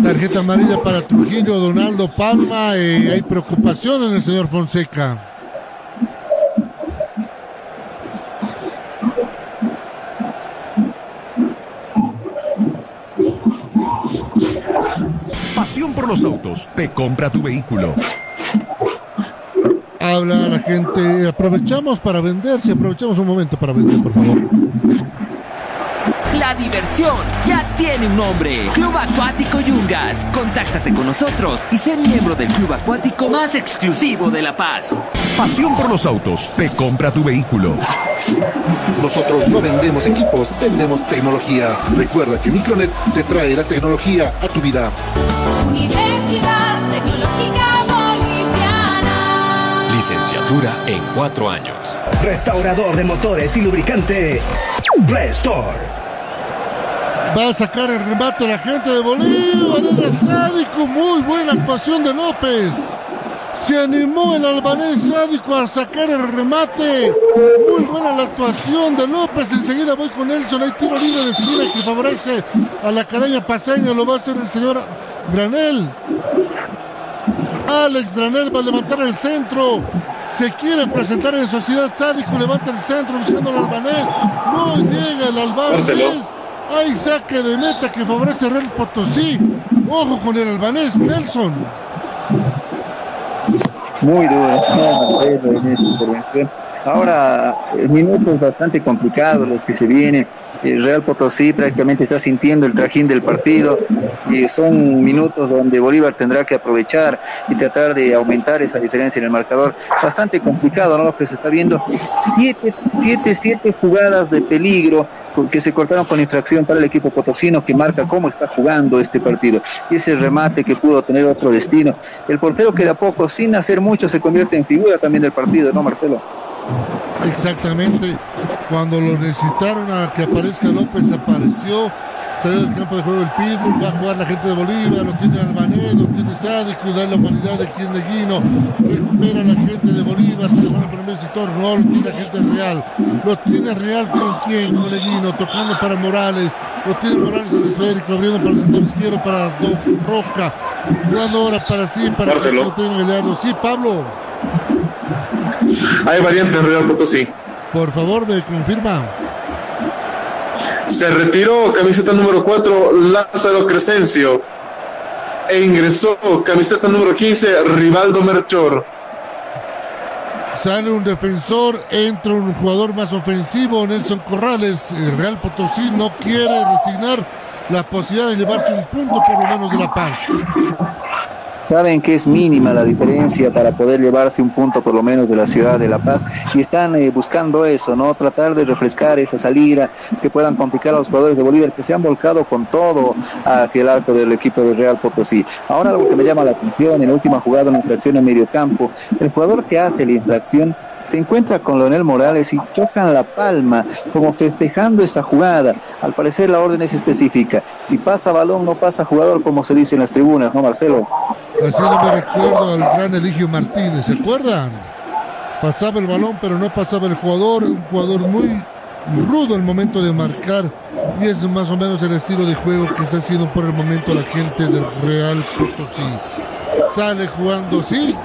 Tarjeta amarilla para Trujillo, Donaldo Palma. eh, hay preocupación en el señor Fonseca. Pasión por los autos. Te compra tu vehículo. Habla la gente. Aprovechamos para vender. Si aprovechamos un momento para vender, por favor. La diversión ya tiene un nombre. Club Acuático Yungas. Contáctate con nosotros y sé miembro del club acuático más exclusivo de La Paz. Pasión por los autos. Te compra tu vehículo. Nosotros no vendemos equipos, vendemos tecnología. Recuerda que Micronet te trae la tecnología a tu vida. Universidad Tecnológica Boliviana. Licenciatura en cuatro años. Restaurador de motores y lubricante. Restore. Va a sacar el remate la gente de Bolívar. Era sádico. Muy buena actuación de López. Se animó el albanés sádico a sacar el remate. Muy buena la actuación de López. Enseguida voy con Nelson. Hay tiro libre de esquina que favorece a la academia paseña. Lo va a hacer el señor Granel. Alex Granel va a levantar el centro. Se quiere presentar en Sociedad Sádico. Levanta el centro buscando al albanés. No llega el albanés. Hay saque de meta que favorece Real Potosí. Ojo con el albanés Nelson. Muy duro. Ahora, eh, minutos bastante complicados los que se vienen. Real Potosí prácticamente está sintiendo el trajín del partido y son minutos donde Bolívar tendrá que aprovechar y tratar de aumentar esa diferencia en el marcador. Bastante complicado, ¿no? Lo que se está viendo. Siete, siete, siete jugadas de peligro que se cortaron con infracción para el equipo potosino que marca cómo está jugando este partido. Y ese remate que pudo tener otro destino. El portero que de poco, sin hacer mucho, se convierte en figura también del partido, ¿no, Marcelo? Exactamente. Cuando lo necesitaron a que aparezca López, apareció. Salió del campo de juego el Pitbull, va a jugar la gente de Bolívar, lo tiene Albanés, lo tiene Sádico, da la humanidad de quien de Guino, recupera la gente de Bolívar, se van a poner el sector, no, lo tiene la gente real, lo tiene real con quién, con Eguino, tocando para Morales, lo tiene Morales al esférico, abriendo para el sector izquierdo para Roca, jugando ahora para sí, para Marcelo. que lo tenga Gallardo. Sí, Pablo, Hay variante en Real Potosí. por favor, me confirma. Se retiró camiseta número 4 Lázaro Crescencio e ingresó camiseta número 15 Rivaldo Merchor. Sale un defensor, entra un jugador más ofensivo, Nelson Corrales. El Real Potosí no quiere resignar la posibilidad de llevarse un punto por lo menos de La Paz. Saben que es mínima la diferencia para poder llevarse un punto por lo menos de la ciudad de La Paz y están eh, buscando eso, ¿no? Tratar de refrescar esa salida, que puedan complicar a los jugadores de Bolívar que se han volcado con todo hacia el arco del equipo de Real Potosí. Ahora algo que me llama la atención, en la última jugada, una infracción en medio campo, el jugador que hace la infracción se encuentra con Leonel Morales y chocan la palma, como festejando esa jugada. Al parecer la orden es específica. Si pasa balón, no pasa jugador, como se dice en las tribunas, ¿no, Marcelo? Así no me recuerdo al gran Eligio Martínez, ¿se acuerdan? Pasaba el balón, pero no pasaba el jugador, un jugador muy rudo el momento de marcar y es más o menos el estilo de juego que está haciendo por el momento la gente del Real Potosí. Sale jugando, sí.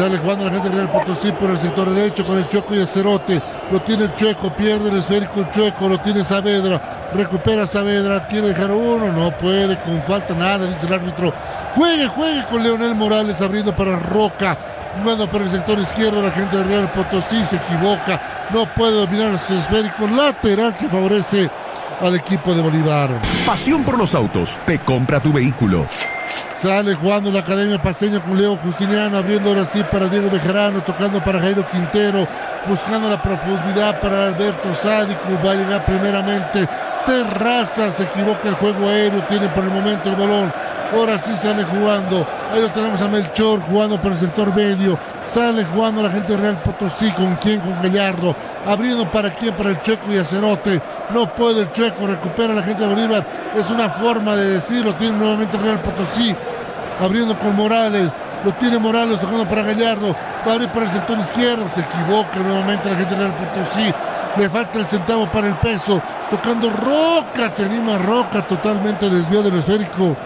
Sale jugando la gente del Real Potosí por el sector derecho con el Choco y el Cerote. Lo tiene el Chueco, pierde el esférico el Chueco, lo tiene Saavedra. Recupera Saavedra, quiere dejar uno, no puede, con falta nada, dice el árbitro. Juegue, juegue con Leonel Morales abriendo para Roca. Jugando por el sector izquierdo, la gente del Real Potosí se equivoca. No puede dominar ese esférico lateral que favorece al equipo de Bolívar. Pasión por los autos. Te compra tu vehículo. Sale jugando la Academia Paseña con Leo Justiniano, abriendo ahora sí para Diego Bejarano, tocando para Jairo Quintero, buscando la profundidad para Alberto Sádico, va a llegar primeramente. Terraza, se equivoca el juego aéreo, tiene por el momento el balón, ahora sí sale jugando, ahí lo tenemos a Melchor jugando por el sector medio, sale jugando la gente Real Potosí, con quién, con Gallardo, abriendo para quién, para el Checo y Acerote, no puede el Checo, recupera la gente de Bolívar, es una forma de decirlo, tiene nuevamente Real Potosí, abriendo con Morales, lo tiene Morales tocando para Gallardo, va a abrir para el sector izquierdo, se equivoca nuevamente la gente del Potosí, le falta el centavo para el peso, tocando Roca, se anima Roca, totalmente desviado del esférico.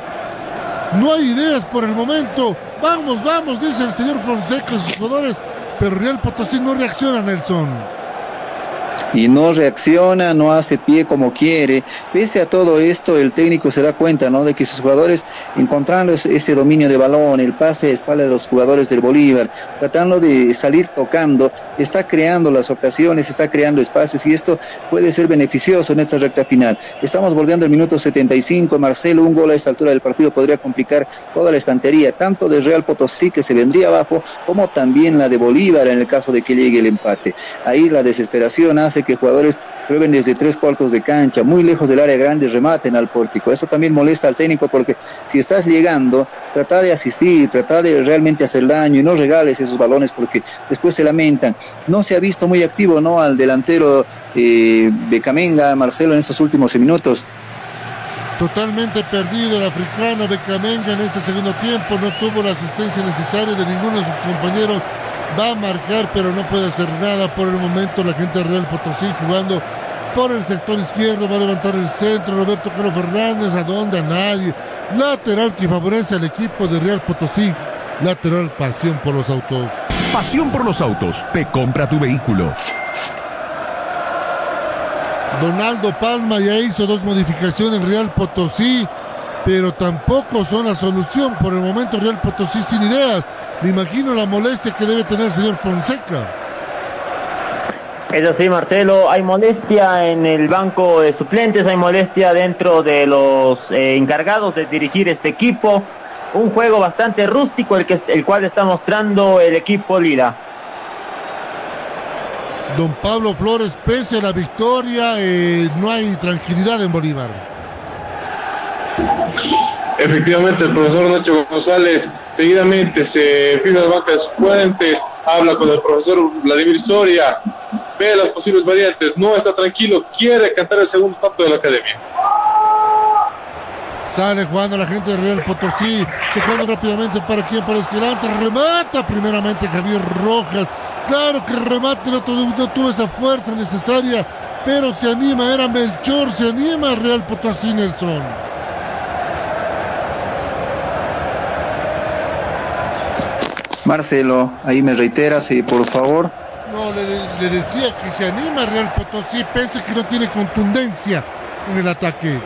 No hay ideas por el momento, vamos, vamos, dice el señor Fonseca y sus jugadores, pero Real Potosí no reacciona, Nelson y no reacciona, no hace pie como quiere. Pese a todo esto, el técnico se da cuenta, ¿no? De que sus jugadores, encontrando ese dominio de balón, el pase de espalda de los jugadores del Bolívar, tratando de salir tocando, está creando las ocasiones, está creando espacios y esto puede ser beneficioso en esta recta final. Estamos bordeando el minuto 75, Marcelo, un gol a esta altura del partido podría complicar toda la estantería, tanto de Real Potosí que se vendría abajo, como también la de Bolívar en el caso de que llegue el empate. Ahí la desesperación hace que jugadores prueben desde tres cuartos de cancha, muy lejos del área grande, rematen al pórtico. Esto también molesta al técnico porque si estás llegando, trata de asistir, trata de realmente hacer daño y no regales esos balones porque después se lamentan. No se ha visto muy activo, ¿no? Al delantero eh, Becamenga, Marcelo, en estos últimos minutos. Totalmente perdido el africano Becamenga en este segundo tiempo, no tuvo la asistencia necesaria de ninguno de sus compañeros va a marcar, pero no puede hacer nada por el momento. La gente de Real Potosí jugando por el sector izquierdo, va a levantar el centro. Roberto Carlos Fernández, ¿a dónde? A nadie. Lateral que favorece al equipo de Real Potosí. Lateral, pasión por los autos. Pasión por los autos. Te compra tu vehículo. Donaldo Palma ya hizo dos modificaciones en Real Potosí, pero tampoco son la solución. Por el momento Real Potosí sin ideas. Me imagino la molestia que debe tener el señor Fonseca. Eso sí, Marcelo, hay molestia en el banco de suplentes, hay molestia dentro de los eh, encargados de dirigir este equipo. Un juego bastante rústico el, que, el cual está mostrando el equipo Lila. Don Pablo Flores, pese a la victoria, eh, no hay tranquilidad en Bolívar. Efectivamente, el profesor Nacho González seguidamente se fija de bancas fuentes, habla con el profesor Vladimir Soria, ve las posibles variantes, no está tranquilo, quiere cantar el segundo tanto de la academia. Sale jugando la gente de Real Potosí, tocando rápidamente para quien, para Esquilante, remata primeramente Javier Rojas. Claro que remate no tuvo, no tuvo esa fuerza necesaria, pero se anima, era Melchor, se anima Real Potosí Nelson. Marcelo, ahí me reiteras, y por favor. No, le, le decía que se anima Real Potosí, pese que no tiene contundencia en el ataque.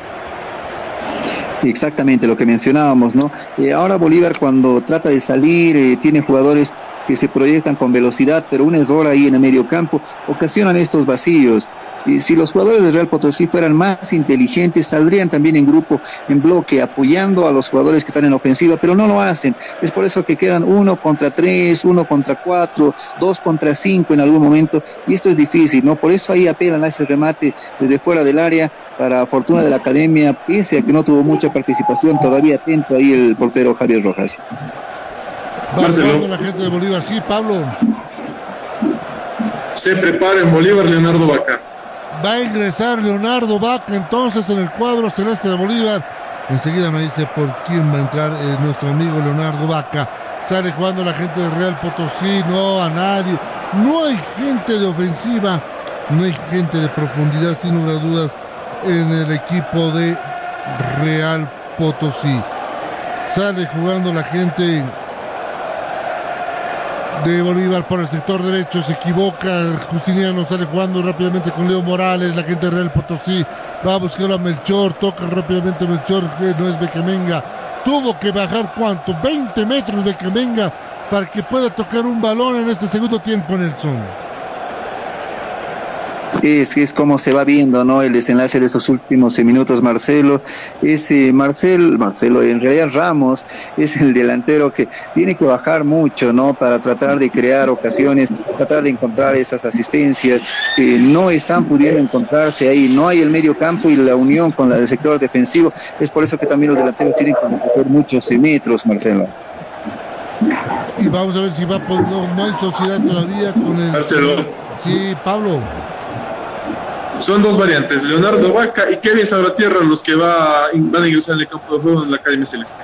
Exactamente lo que mencionábamos, ¿no? Eh, ahora Bolívar cuando trata de salir eh, tiene jugadores que se proyectan con velocidad, pero un error ahí en el medio campo ocasionan estos vacíos. Y si los jugadores de Real Potosí fueran más inteligentes, saldrían también en grupo, en bloque, apoyando a los jugadores que están en ofensiva, pero no lo hacen. Es por eso que quedan uno contra tres, uno contra cuatro, dos contra cinco en algún momento, y esto es difícil, ¿no? Por eso ahí apelan a ese remate desde fuera del área, para fortuna de la academia, pese a que no tuvo mucha participación, todavía atento ahí el portero Javier Rojas. Va jugando la gente de Bolívar, sí, Pablo. Se prepara en Bolívar Leonardo Vaca. Va a ingresar Leonardo Vaca entonces en el cuadro celeste de Bolívar. Enseguida me dice por quién va a entrar eh, nuestro amigo Leonardo Vaca. Sale jugando la gente de Real Potosí, no a nadie. No hay gente de ofensiva, no hay gente de profundidad, sin lugar a dudas, en el equipo de Real Potosí. Sale jugando la gente de Bolívar por el sector derecho, se equivoca, Justiniano sale jugando rápidamente con Leo Morales, la gente de Real Potosí va a buscar a Melchor, toca rápidamente Melchor, no es Becamenga, tuvo que bajar cuánto, 20 metros Becamenga para que pueda tocar un balón en este segundo tiempo Nelson. Es, es como se va viendo ¿no? el desenlace de estos últimos eh, minutos, Marcelo. Es eh, Marcel, Marcelo, en realidad Ramos es el delantero que tiene que bajar mucho ¿no? para tratar de crear ocasiones, tratar de encontrar esas asistencias. que no están pudiendo encontrarse ahí, no hay el medio campo y la unión con la del sector defensivo. Es por eso que también los delanteros tienen que hacer muchos eh, metros, Marcelo. Y vamos a ver si va por. No, no hay sociedad todavía con el. Marcelo. Sí, Pablo. Son dos variantes, Leonardo Vaca y Kevin Salvatierra, los que va, van a ingresar en el campo de juego en la Academia Celeste.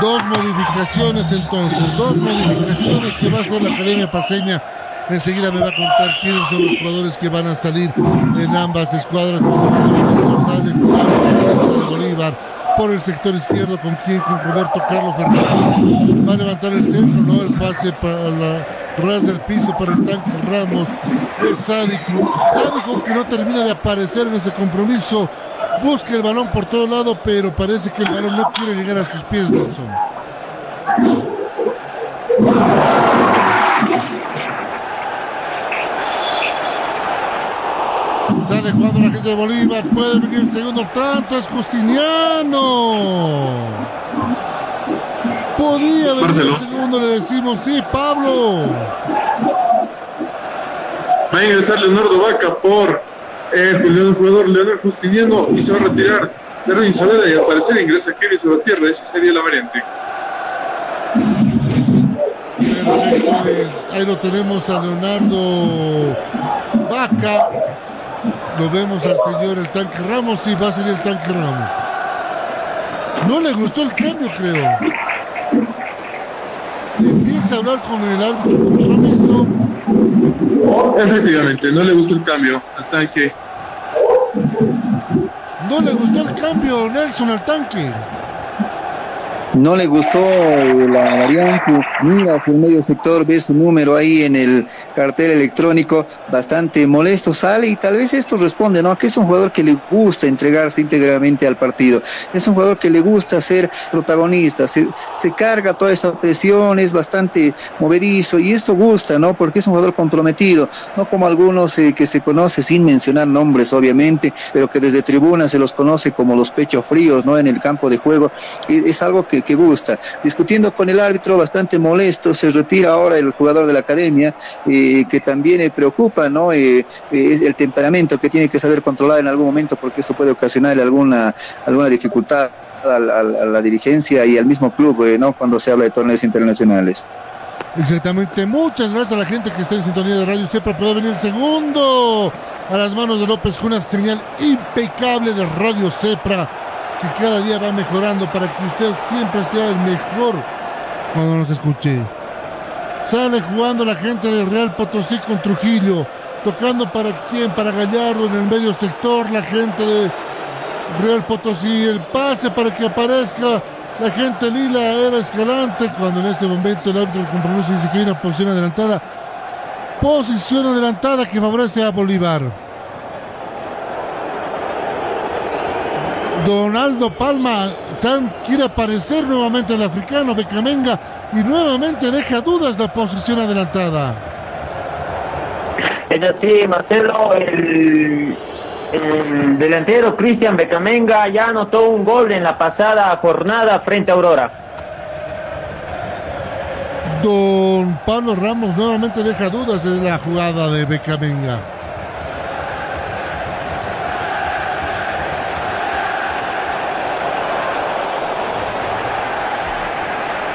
Dos modificaciones entonces, dos modificaciones que va a hacer la Academia Paseña. Enseguida me va a contar quiénes son los jugadores que van a salir en ambas escuadras. Sale Bolívar por el sector izquierdo con quien con Roberto Carlos Fernández. Va a levantar el centro, ¿no? El pase para la ras del piso para el tanque Ramos. Es Sádico. Sádico que no termina de aparecer en ese compromiso. Busca el balón por todo lado, pero parece que el balón no quiere llegar a sus pies, Nelson. Sale jugando la gente de Bolívar. Puede venir el segundo tanto. Es Justiniano. Podía venir Marcelo. el segundo, le decimos. Sí, Pablo. Va a ingresar Leonardo Vaca por eh, el jugador Leonel Justiniano y se va a retirar Erwin Saavedra y al parecer ingresa Kevin Salvatierra. Esa sería la variante. Ahí lo tenemos a Leonardo Vaca. Lo vemos al señor el tanque Ramos. Sí, va a ser el tanque Ramos. No le gustó el cambio, creo. Hablar con el árbitro de compromiso. Efectivamente, no le gustó el cambio al tanque. No le gustó el cambio, Nelson, al tanque. No le gustó la variante, mira hacia el medio sector, ve su número ahí en el cartel electrónico, bastante molesto, sale y tal vez esto responde, ¿no? Que es un jugador que le gusta entregarse íntegramente al partido, es un jugador que le gusta ser protagonista, se, carga toda esa presión, es bastante movedizo y esto gusta, ¿no? Porque es un jugador comprometido, no como algunos eh, que se conoce sin mencionar nombres, obviamente, pero que desde tribuna se los conoce como los pechos fríos, ¿no? En el campo de juego, y es algo que, que gusta. Discutiendo con el árbitro, bastante molesto, se retira ahora el jugador de la academia, eh, que también eh, preocupa, ¿no? Eh, eh, el temperamento que tiene que saber controlar en algún momento, porque esto puede ocasionarle alguna, alguna dificultad a la, dirigencia y al mismo club, eh, ¿no? Cuando se habla de torneos internacionales. Exactamente. Muchas gracias a la gente que está en sintonía de Radio Cepra. Puede venir el segundo a las manos de López con una señal impecable de Radio Cepra que cada día va mejorando para que usted siempre sea el mejor cuando nos escuche. Sale jugando la gente del Real Potosí con Trujillo. Tocando para quién, para Gallardo en el medio sector, la gente de Real Potosí. El pase para que aparezca la gente lila era Escalante cuando en este momento el árbitro del compromiso dice que hay una posición adelantada. Posición adelantada que favorece a Bolívar. Donaldo Palma tan, quiere aparecer nuevamente el africano Becamenga y nuevamente deja dudas la posición adelantada. Es así, Marcelo, el, el delantero Cristian Becamenga ya anotó un gol en la pasada jornada frente a Aurora. Don Pablo Ramos nuevamente deja dudas en la jugada de Becamenga.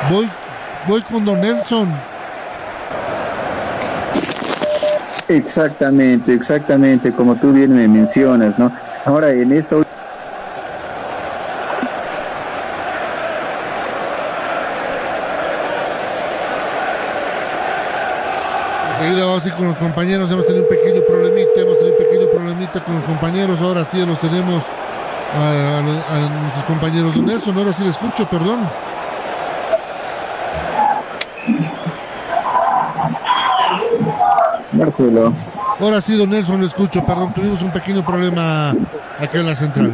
Voy, voy con Don Nelson. Exactamente, exactamente, como tú bien me mencionas, ¿no? Ahora, en esta Enseguida vamos a ir con los compañeros. Hemos tenido un pequeño problemita, hemos tenido un pequeño problemita con los compañeros. Ahora sí los tenemos a, a- a nuestros compañeros. Don Nelson, ahora sí le escucho, perdón. Marcelo. Ahora sí, don Nelson, le escucho, perdón. Tuvimos un pequeño problema acá en la central.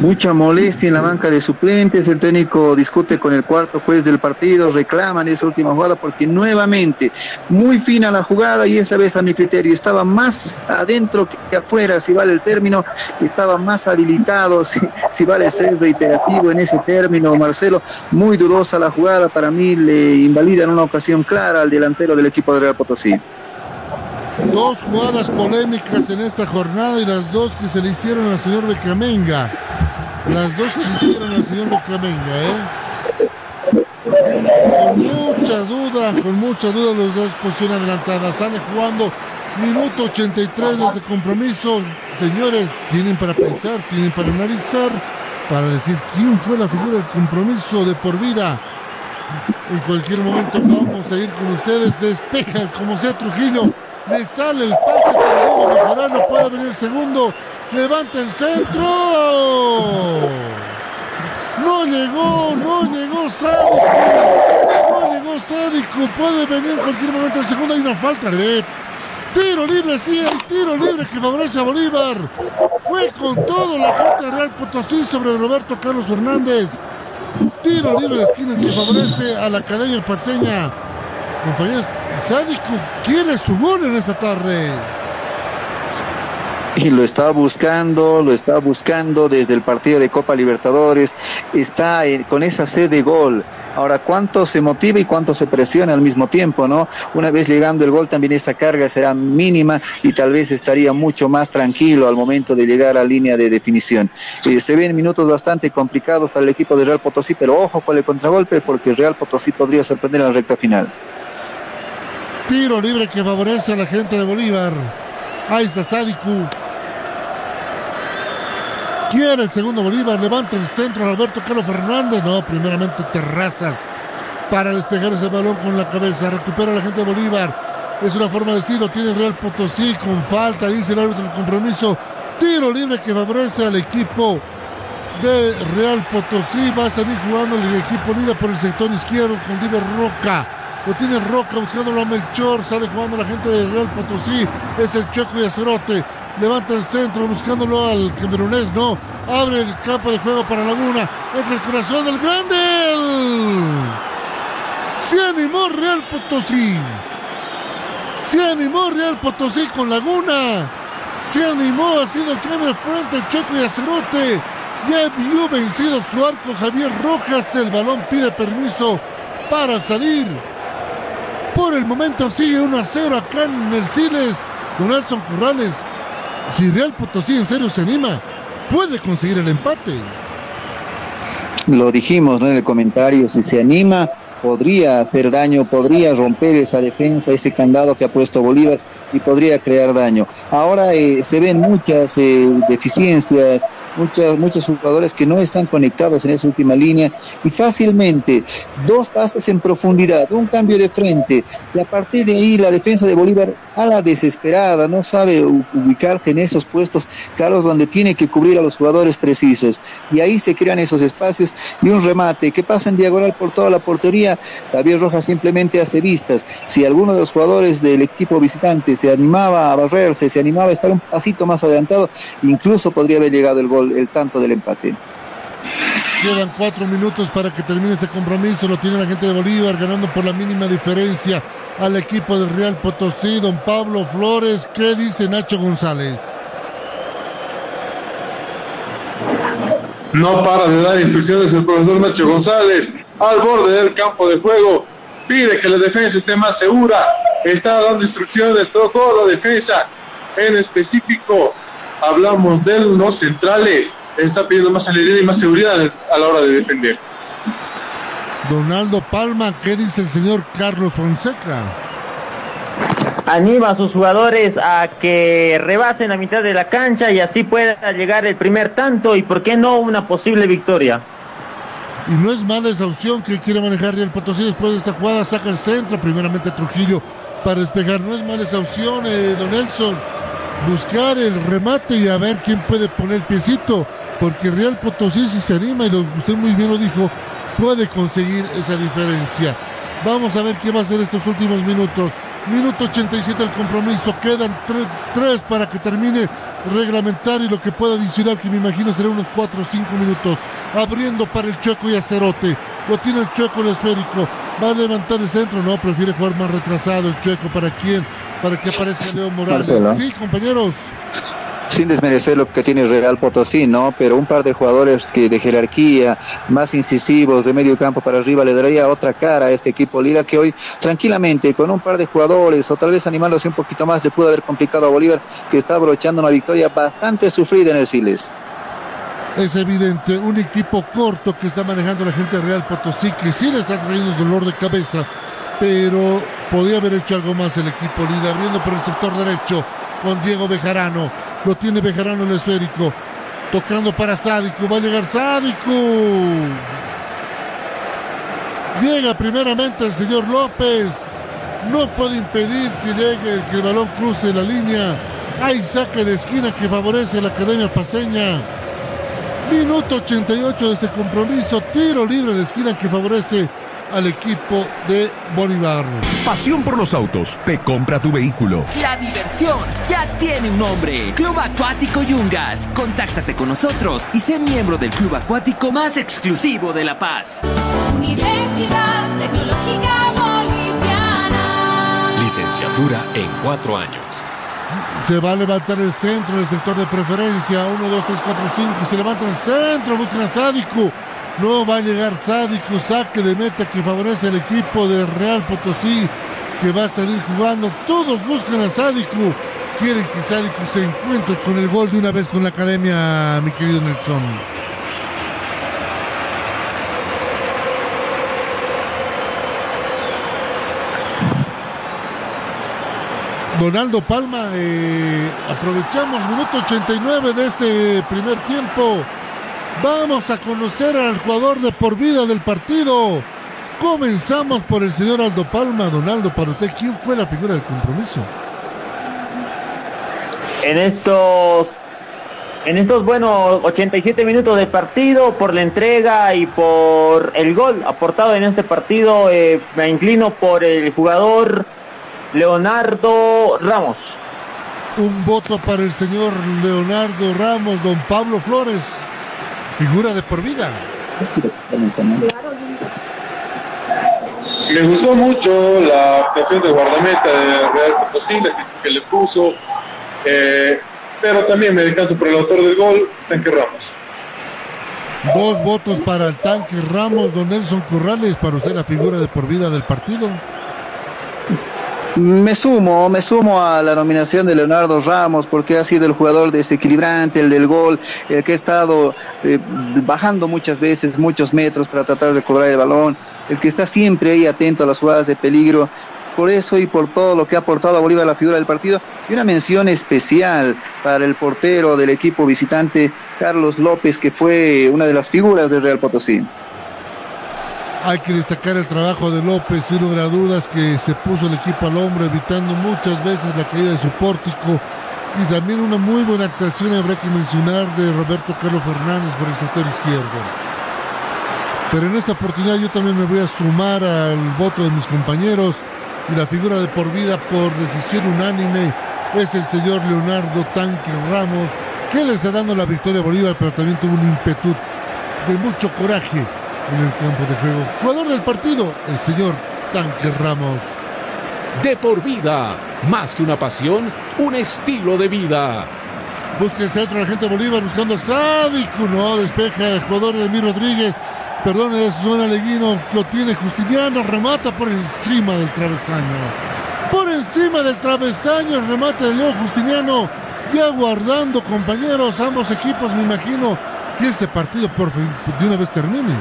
Mucha molestia en la banca de suplentes, el técnico discute con el cuarto juez del partido, reclaman esa última jugada porque nuevamente muy fina la jugada y esa vez a mi criterio estaba más adentro que afuera, si vale el término, estaba más habilitado, si, vale ser reiterativo en ese término, Marcelo, muy dudosa la jugada, para mí le invalida en una ocasión clara al delantero del equipo de Real Potosí. Dos jugadas polémicas en esta jornada y las dos que se le hicieron al señor Becamenga. Las dos se le hicieron al señor Becamenga, ¿eh? Con mucha duda, con mucha duda los dos posición adelantada. Sale jugando minuto 83 de este compromiso. Señores, tienen para pensar, tienen para analizar, para decir quién fue la figura del compromiso de por vida. En cualquier momento vamos a ir con ustedes. Despeja como sea Trujillo. Le sale el pase para Diego Bejarano. Puede venir el segundo. Levanta el centro. No llegó, no llegó Sádico. No llegó Sádico. Puede venir en cualquier momento el segundo. Hay una falta de tiro libre. Sí, hay tiro libre que favorece a Bolívar. Fue con todo la gente de Real Potosí sobre Roberto Carlos Fernández. Tiro libre de esquina que favorece a la Academia Paseña. Compañeros, Sádico quiere su gol en esta tarde. y lo está buscando, lo está buscando desde el partido de Copa Libertadores, está con esa sed de gol. Ahora, ¿cuánto se motiva y cuánto se presiona al mismo tiempo, no? Una vez llegando el gol, también esa carga será mínima y tal vez estaría mucho más tranquilo al momento de llegar a la línea de definición. Eh, se ven minutos bastante complicados para el equipo de Real Potosí, pero ojo con el contragolpe porque Real Potosí podría sorprender en la recta final. Tiro libre que favorece a la gente de Bolívar. Ahí está Sádico. Quiere el segundo Bolívar. Levanta el centro Alberto Carlos Fernández. No, primeramente Terrazas para despejar ese balón con la cabeza. Recupera la gente de Bolívar. Es una forma de decirlo. Tiene Real Potosí con falta. Dice el árbitro del compromiso. Tiro libre que favorece al equipo de Real Potosí. Va a salir jugando el equipo Lira por el sector izquierdo con Diver Roca. Lo tiene Roca buscándolo a Melchor. Sale jugando la gente de Real Potosí. Es el Checo y Acerote. Levanta el centro buscándolo al camerunés. No. Abre el campo de juego para Laguna. Entra el corazón del grande. Se animó Real Potosí. Se animó Real Potosí con Laguna. Se animó haciendo el cambio de frente el Checo y Acerote. Ya vio vencido su arco Javier Rojas. El balón pide permiso para salir. Por el momento sigue 1 a 0 acá en el Siles. Don Nelson Corrales. Si Real Potosí en serio se anima, puede conseguir el empate. Lo dijimos en el comentario, si se anima, podría hacer daño, podría romper esa defensa, ese candado que ha puesto Bolívar y podría crear daño. Ahora eh, se ven muchas eh, deficiencias, muchos, muchos jugadores que no están conectados en esa última línea y fácilmente dos pasos en profundidad, un cambio de frente y a partir de ahí la defensa de Bolívar a la desesperada, no sabe ubicarse en esos puestos claros donde tiene que cubrir a los jugadores precisos. Y ahí se crean esos espacios y un remate que pasa en diagonal por toda la portería, Javier Rojas simplemente hace vistas, si alguno de los jugadores del equipo visitante se animaba a barrerse, se animaba a estar un pasito más adelantado, incluso podría haber llegado el gol, el tanto del empate. Quedan cuatro minutos para que termine este compromiso. Lo tiene la gente de Bolívar ganando por la mínima diferencia al equipo del Real Potosí. Don Pablo Flores, ¿qué dice Nacho González? No para de dar instrucciones el profesor Nacho González al borde del campo de juego. Pide que la defensa esté más segura. Está dando instrucciones toda la defensa. En específico, hablamos de los centrales. Está pidiendo más celeridad y más seguridad a la hora de defender. Donaldo Palma, ¿qué dice el señor Carlos Fonseca? Anima a sus jugadores a que rebasen la mitad de la cancha y así pueda llegar el primer tanto y por qué no una posible victoria. Y no es mala esa opción que quiere manejar Real Potosí después de esta jugada, saca el centro, primeramente Trujillo para despejar. No es mala esa opción, eh, Don Nelson. Buscar el remate y a ver quién puede poner piecito, porque Real Potosí si se anima y lo, usted muy bien lo dijo, puede conseguir esa diferencia. Vamos a ver qué va a hacer estos últimos minutos. Minuto 87 el compromiso. Quedan 3 para que termine reglamentario y lo que pueda adicionar, que me imagino será unos 4 o 5 minutos. Abriendo para el Chueco y Acerote. Lo tiene el Chueco el esférico. Va a levantar el centro. No, prefiere jugar más retrasado el Chueco. ¿Para quién? Para que aparezca Leo Morales. Marcelo. Sí, compañeros. sin desmerecer lo que tiene Real Potosí, ¿no? Pero un par de jugadores que de jerarquía, más incisivos, de medio campo para arriba, le daría otra cara a este equipo Lira que hoy tranquilamente, con un par de jugadores, o tal vez animándose un poquito más, le pudo haber complicado a Bolívar, que está abrochando una victoria bastante sufrida en el Siles. Es evidente, un equipo corto que está manejando la gente de Real Potosí, que sí le está trayendo dolor de cabeza, pero podía haber hecho algo más el equipo Lira, abriendo por el sector derecho con Diego Bejarano. Lo tiene Bejarano el esférico. Tocando para Sádico. Va a llegar Sádico. Llega primeramente el señor López. No puede impedir que llegue, que el balón cruce la línea. Hay saque de esquina que favorece a la Academia Paseña. Minuto 88 de este compromiso. Tiro libre de esquina que favorece al equipo de Bolívar. Pasión por los autos. Te compra tu vehículo. La diversión ya tiene un nombre. Club Acuático Yungas. Contáctate con nosotros y sé miembro del club acuático más exclusivo de La Paz. Universidad Tecnológica Boliviana. Licenciatura en cuatro años. Se va a levantar el centro del sector de preferencia. 1, 2, 3, 4, 5. Se levanta el centro. Buscan a Sádico. No va a llegar Sádico. Saque de meta que favorece al equipo de Real Potosí. Que va a salir jugando. Todos buscan a Sádico. Quieren que Sádico se encuentre con el gol de una vez con la academia, mi querido Nelson. Donaldo Palma, eh, aprovechamos minuto 89 de este primer tiempo. Vamos a conocer al jugador de por vida del partido. Comenzamos por el señor Aldo Palma. Donaldo, para usted, ¿quién fue la figura del compromiso? En estos en estos buenos 87 minutos de partido, por la entrega y por el gol aportado en este partido, eh, me inclino por el jugador Leonardo Ramos. Un voto para el señor Leonardo Ramos, don Pablo Flores, figura de por vida. Me gustó mucho la actuación de guardameta de Real Potosí, la que le puso, eh, pero también me decanto por el autor del gol, Tanque Ramos. Dos votos para el tanque Ramos, don Nelson Corrales, para usted la figura de por vida del partido. Me sumo, me sumo a la nominación de Leonardo Ramos porque ha sido el jugador desequilibrante, el del gol, el que ha estado eh, bajando muchas veces, muchos metros para tratar de cobrar el balón, el que está siempre ahí atento a las jugadas de peligro. por eso y por todo lo que ha aportado a Bolívar la figura del partido. Y una mención especial para el portero del equipo visitante, Carlos López, que fue una de las figuras del Real Potosí. Hay que destacar el trabajo de López, sin lugar a dudas, que se puso el equipo al hombro, evitando muchas veces la caída de su pórtico. Y también una muy buena actuación, habrá que mencionar, de Roberto Carlos Fernández por el sector izquierdo. Pero en esta oportunidad yo también me voy a sumar al voto de mis compañeros y la figura de por vida por decisión unánime es el señor Leonardo Tanque Ramos, que le está dando la victoria a Bolívar, pero también tuvo un ímpetu de mucho coraje en el campo de juego. Jugador del partido, el señor Tanque Ramos. De por vida, más que una pasión, un estilo de vida. Busca el centro la gente de Bolívar buscando a Sádico. No, despeja el jugador Emir Rodríguez. Perdón, es zona Leguino. Lo tiene Justiniano. Remata por encima del travesaño. Por encima del travesaño el remate de León Justiniano. Ya guardando compañeros, ambos equipos, me imagino que este partido por fin de una vez termine.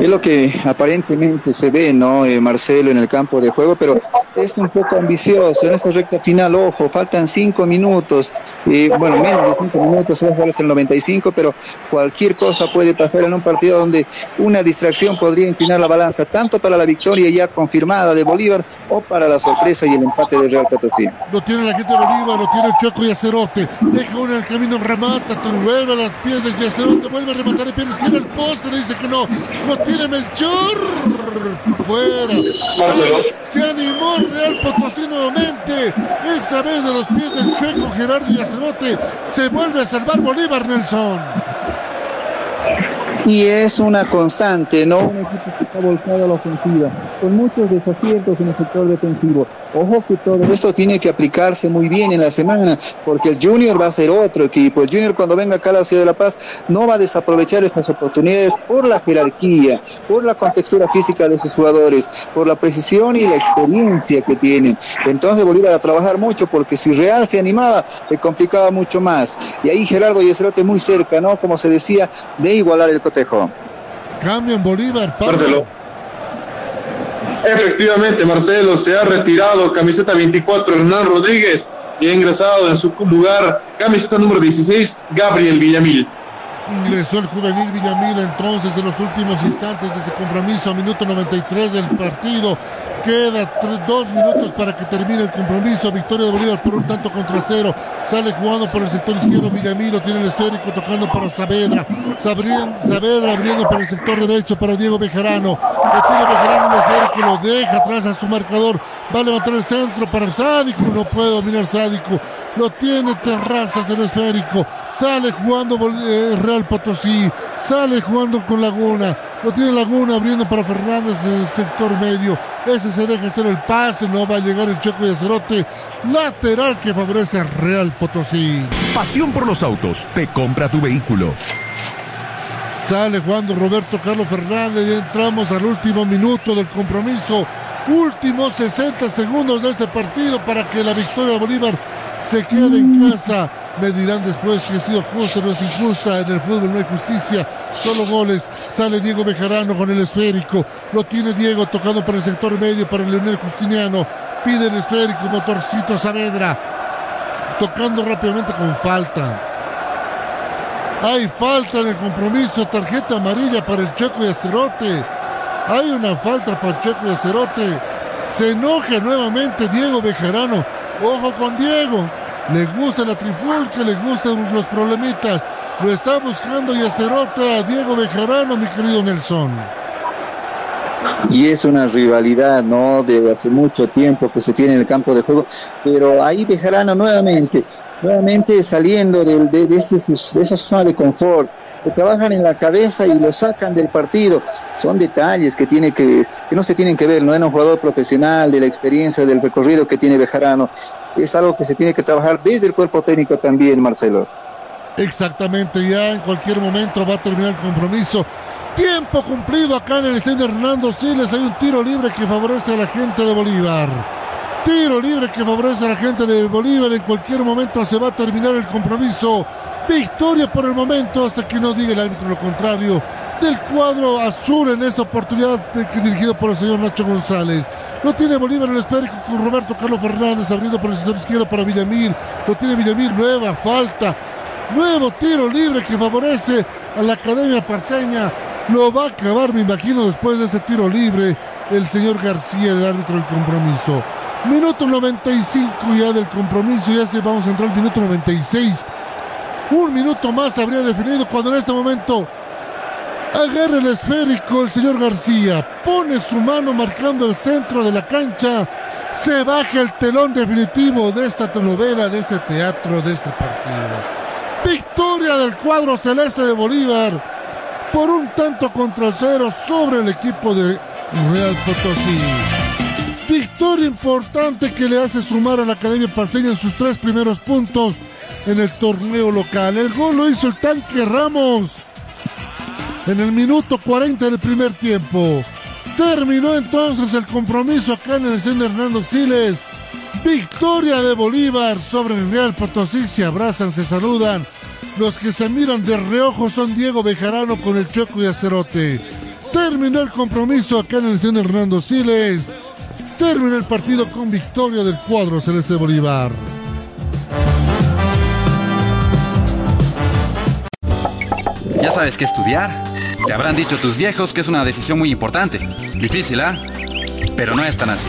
Es lo que aparentemente se ve, ¿no, eh, Marcelo, en el campo de juego, pero es un poco ambicioso. En esta recta final, ojo, faltan cinco minutos, bueno, menos de cinco minutos, se va a jugar hasta el 95, pero cualquier cosa puede pasar en un partido donde una distracción podría inclinar la balanza, tanto para la victoria ya confirmada de Bolívar o para la sorpresa y el empate de Real Potosí. Lo tiene la gente de Bolívar, lo tiene el Choco y Acerote. Deja uno en el camino, remata, vuelve las pies del Yacerote, vuelve a rematar el pie izquierda, el poste, le dice que no. Lo tiene Melchor. Fuera. Se, se animó Real Potosí nuevamente. Esta vez de los pies del Chueco Gerardo Yacerote. Se vuelve a salvar Bolívar Nelson. Y es una constante, ¿no? Un equipo que está volcado a la ofensiva, con muchos desaciertos en el sector defensivo. Ojo que todo esto tiene que aplicarse muy bien en la semana, porque el Junior va a ser otro equipo. El Junior cuando venga acá a la ciudad de La Paz no va a desaprovechar estas oportunidades por la jerarquía, por la contextura física de sus jugadores, por la precisión y la experiencia que tienen. Entonces Bolívar a trabajar mucho, porque si Real se animaba, le complicaba mucho más. Y ahí Gerardo y muy cerca, ¿no? Como se decía, de igualar el cotejo. Cambio en Bolívar, Pablo. Efectivamente, Marcelo se ha retirado camiseta 24 Hernán Rodríguez y ha ingresado en su lugar camiseta número 16 Gabriel Villamil. Ingresó el juvenil Villamil entonces en los últimos instantes de este compromiso, a minuto 93 del partido. Queda dos minutos para que termine el compromiso. Victoria de Bolívar por un tanto contra cero. Sale jugando por el sector izquierdo Villamil, tiene el esférico tocando para Saavedra. Sabrien, Saavedra abriendo para el sector derecho para Diego Bejarano. Lo tiene Bejarano el esférico, lo deja atrás a su marcador. Va a levantar el centro para Sádico. No puede dominar Sádico. Lo tiene Terrazas el esférico. Sale jugando eh, Real Potosí. Sale jugando con Laguna. Lo tiene Laguna abriendo para Fernández en el sector medio. Ese se deja hacer el pase. No va a llegar el Choco y Acerote. Lateral que favorece a Real Potosí. Pasión por los autos. Te compra tu vehículo. Sale jugando Roberto Carlos Fernández y entramos al último minuto del compromiso. Últimos 60 segundos de este partido para que la victoria de Bolívar se quede en casa. Me dirán después si ha sido justa o no es injusta. En el fútbol no hay justicia, solo goles. Sale Diego Bejarano con el esférico. Lo tiene Diego tocando para el sector medio para Leonel Justiniano. Pide el esférico, motorcito Saavedra. Tocando rápidamente con falta. Hay falta en el compromiso. Tarjeta amarilla para el Checo y Acerote. Hay una falta para el Checo y Acerote. Se enoja nuevamente Diego Bejarano. Ojo con Diego. Le gusta la trifulca, le gustan los problemitas. Lo está buscando y Acerote a Diego Bejarano, mi querido Nelson. Y es una rivalidad, ¿no? De hace mucho tiempo que se tiene en el campo de juego. Pero ahí Bejarano nuevamente, nuevamente saliendo este- de esa zona de confort que trabajan en la cabeza y lo sacan del partido. Son detalles que, tiene que, que no se tienen que ver, no es un jugador profesional, de la experiencia, del recorrido que tiene Bejarano. Es algo que se tiene que trabajar desde el cuerpo técnico también, Marcelo. Exactamente, ya en cualquier momento va a terminar el compromiso. Tiempo cumplido acá en el estadio Hernando Siles. Hay un tiro libre que favorece a la gente de Bolívar. Tiro libre que favorece a la gente de Bolívar. En cualquier momento se va a terminar el compromiso. Victoria por el momento hasta que no diga el árbitro lo contrario. del cuadro azul en esta oportunidad dirigido por el señor Nacho González. Lo tiene Bolívar en el esférico con Roberto Carlos Fernández abriendo por el sector izquierdo para Villamil. Lo tiene Villamil, nueva falta. Nuevo tiro libre que favorece a la Academia Paseña. Lo va a acabar, me imagino, después de este tiro libre el señor García, el árbitro del compromiso. Minuto 95 ya del compromiso, ya se vamos a entrar al minuto 96. Un minuto más habría definido cuando en este momento agarra el esférico el señor García, pone su mano marcando el centro de la cancha, se baja el telón definitivo de esta telenovela, de este teatro, de este partido. Victoria del cuadro celeste de Bolívar por un tanto contra cero sobre el equipo de Real Potosí. Victoria importante que le hace sumar a la Academia Paseña en sus tres primeros puntos en el torneo local. El gol lo hizo el tanque Ramos en el minuto 40 del primer tiempo. Terminó entonces el compromiso acá en el centro Hernando Siles. Victoria de Bolívar sobre el Real Potosí. Se abrazan, se saludan. Los que se miran de reojo son Diego Bejarano con el Choco y Acerote. Terminó el compromiso acá en el centro Hernando Siles. Terminó el partido con victoria del cuadro Celeste Bolívar. ¿Ya sabes qué estudiar? Te habrán dicho tus viejos que es una decisión muy importante. Difícil, ¿ah? Pero no es tan así.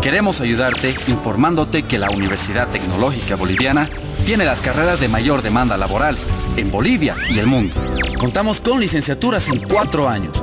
Queremos ayudarte informándote que la Universidad Tecnológica Boliviana tiene las carreras de mayor demanda laboral en Bolivia y el mundo. Contamos con licenciaturas en cuatro años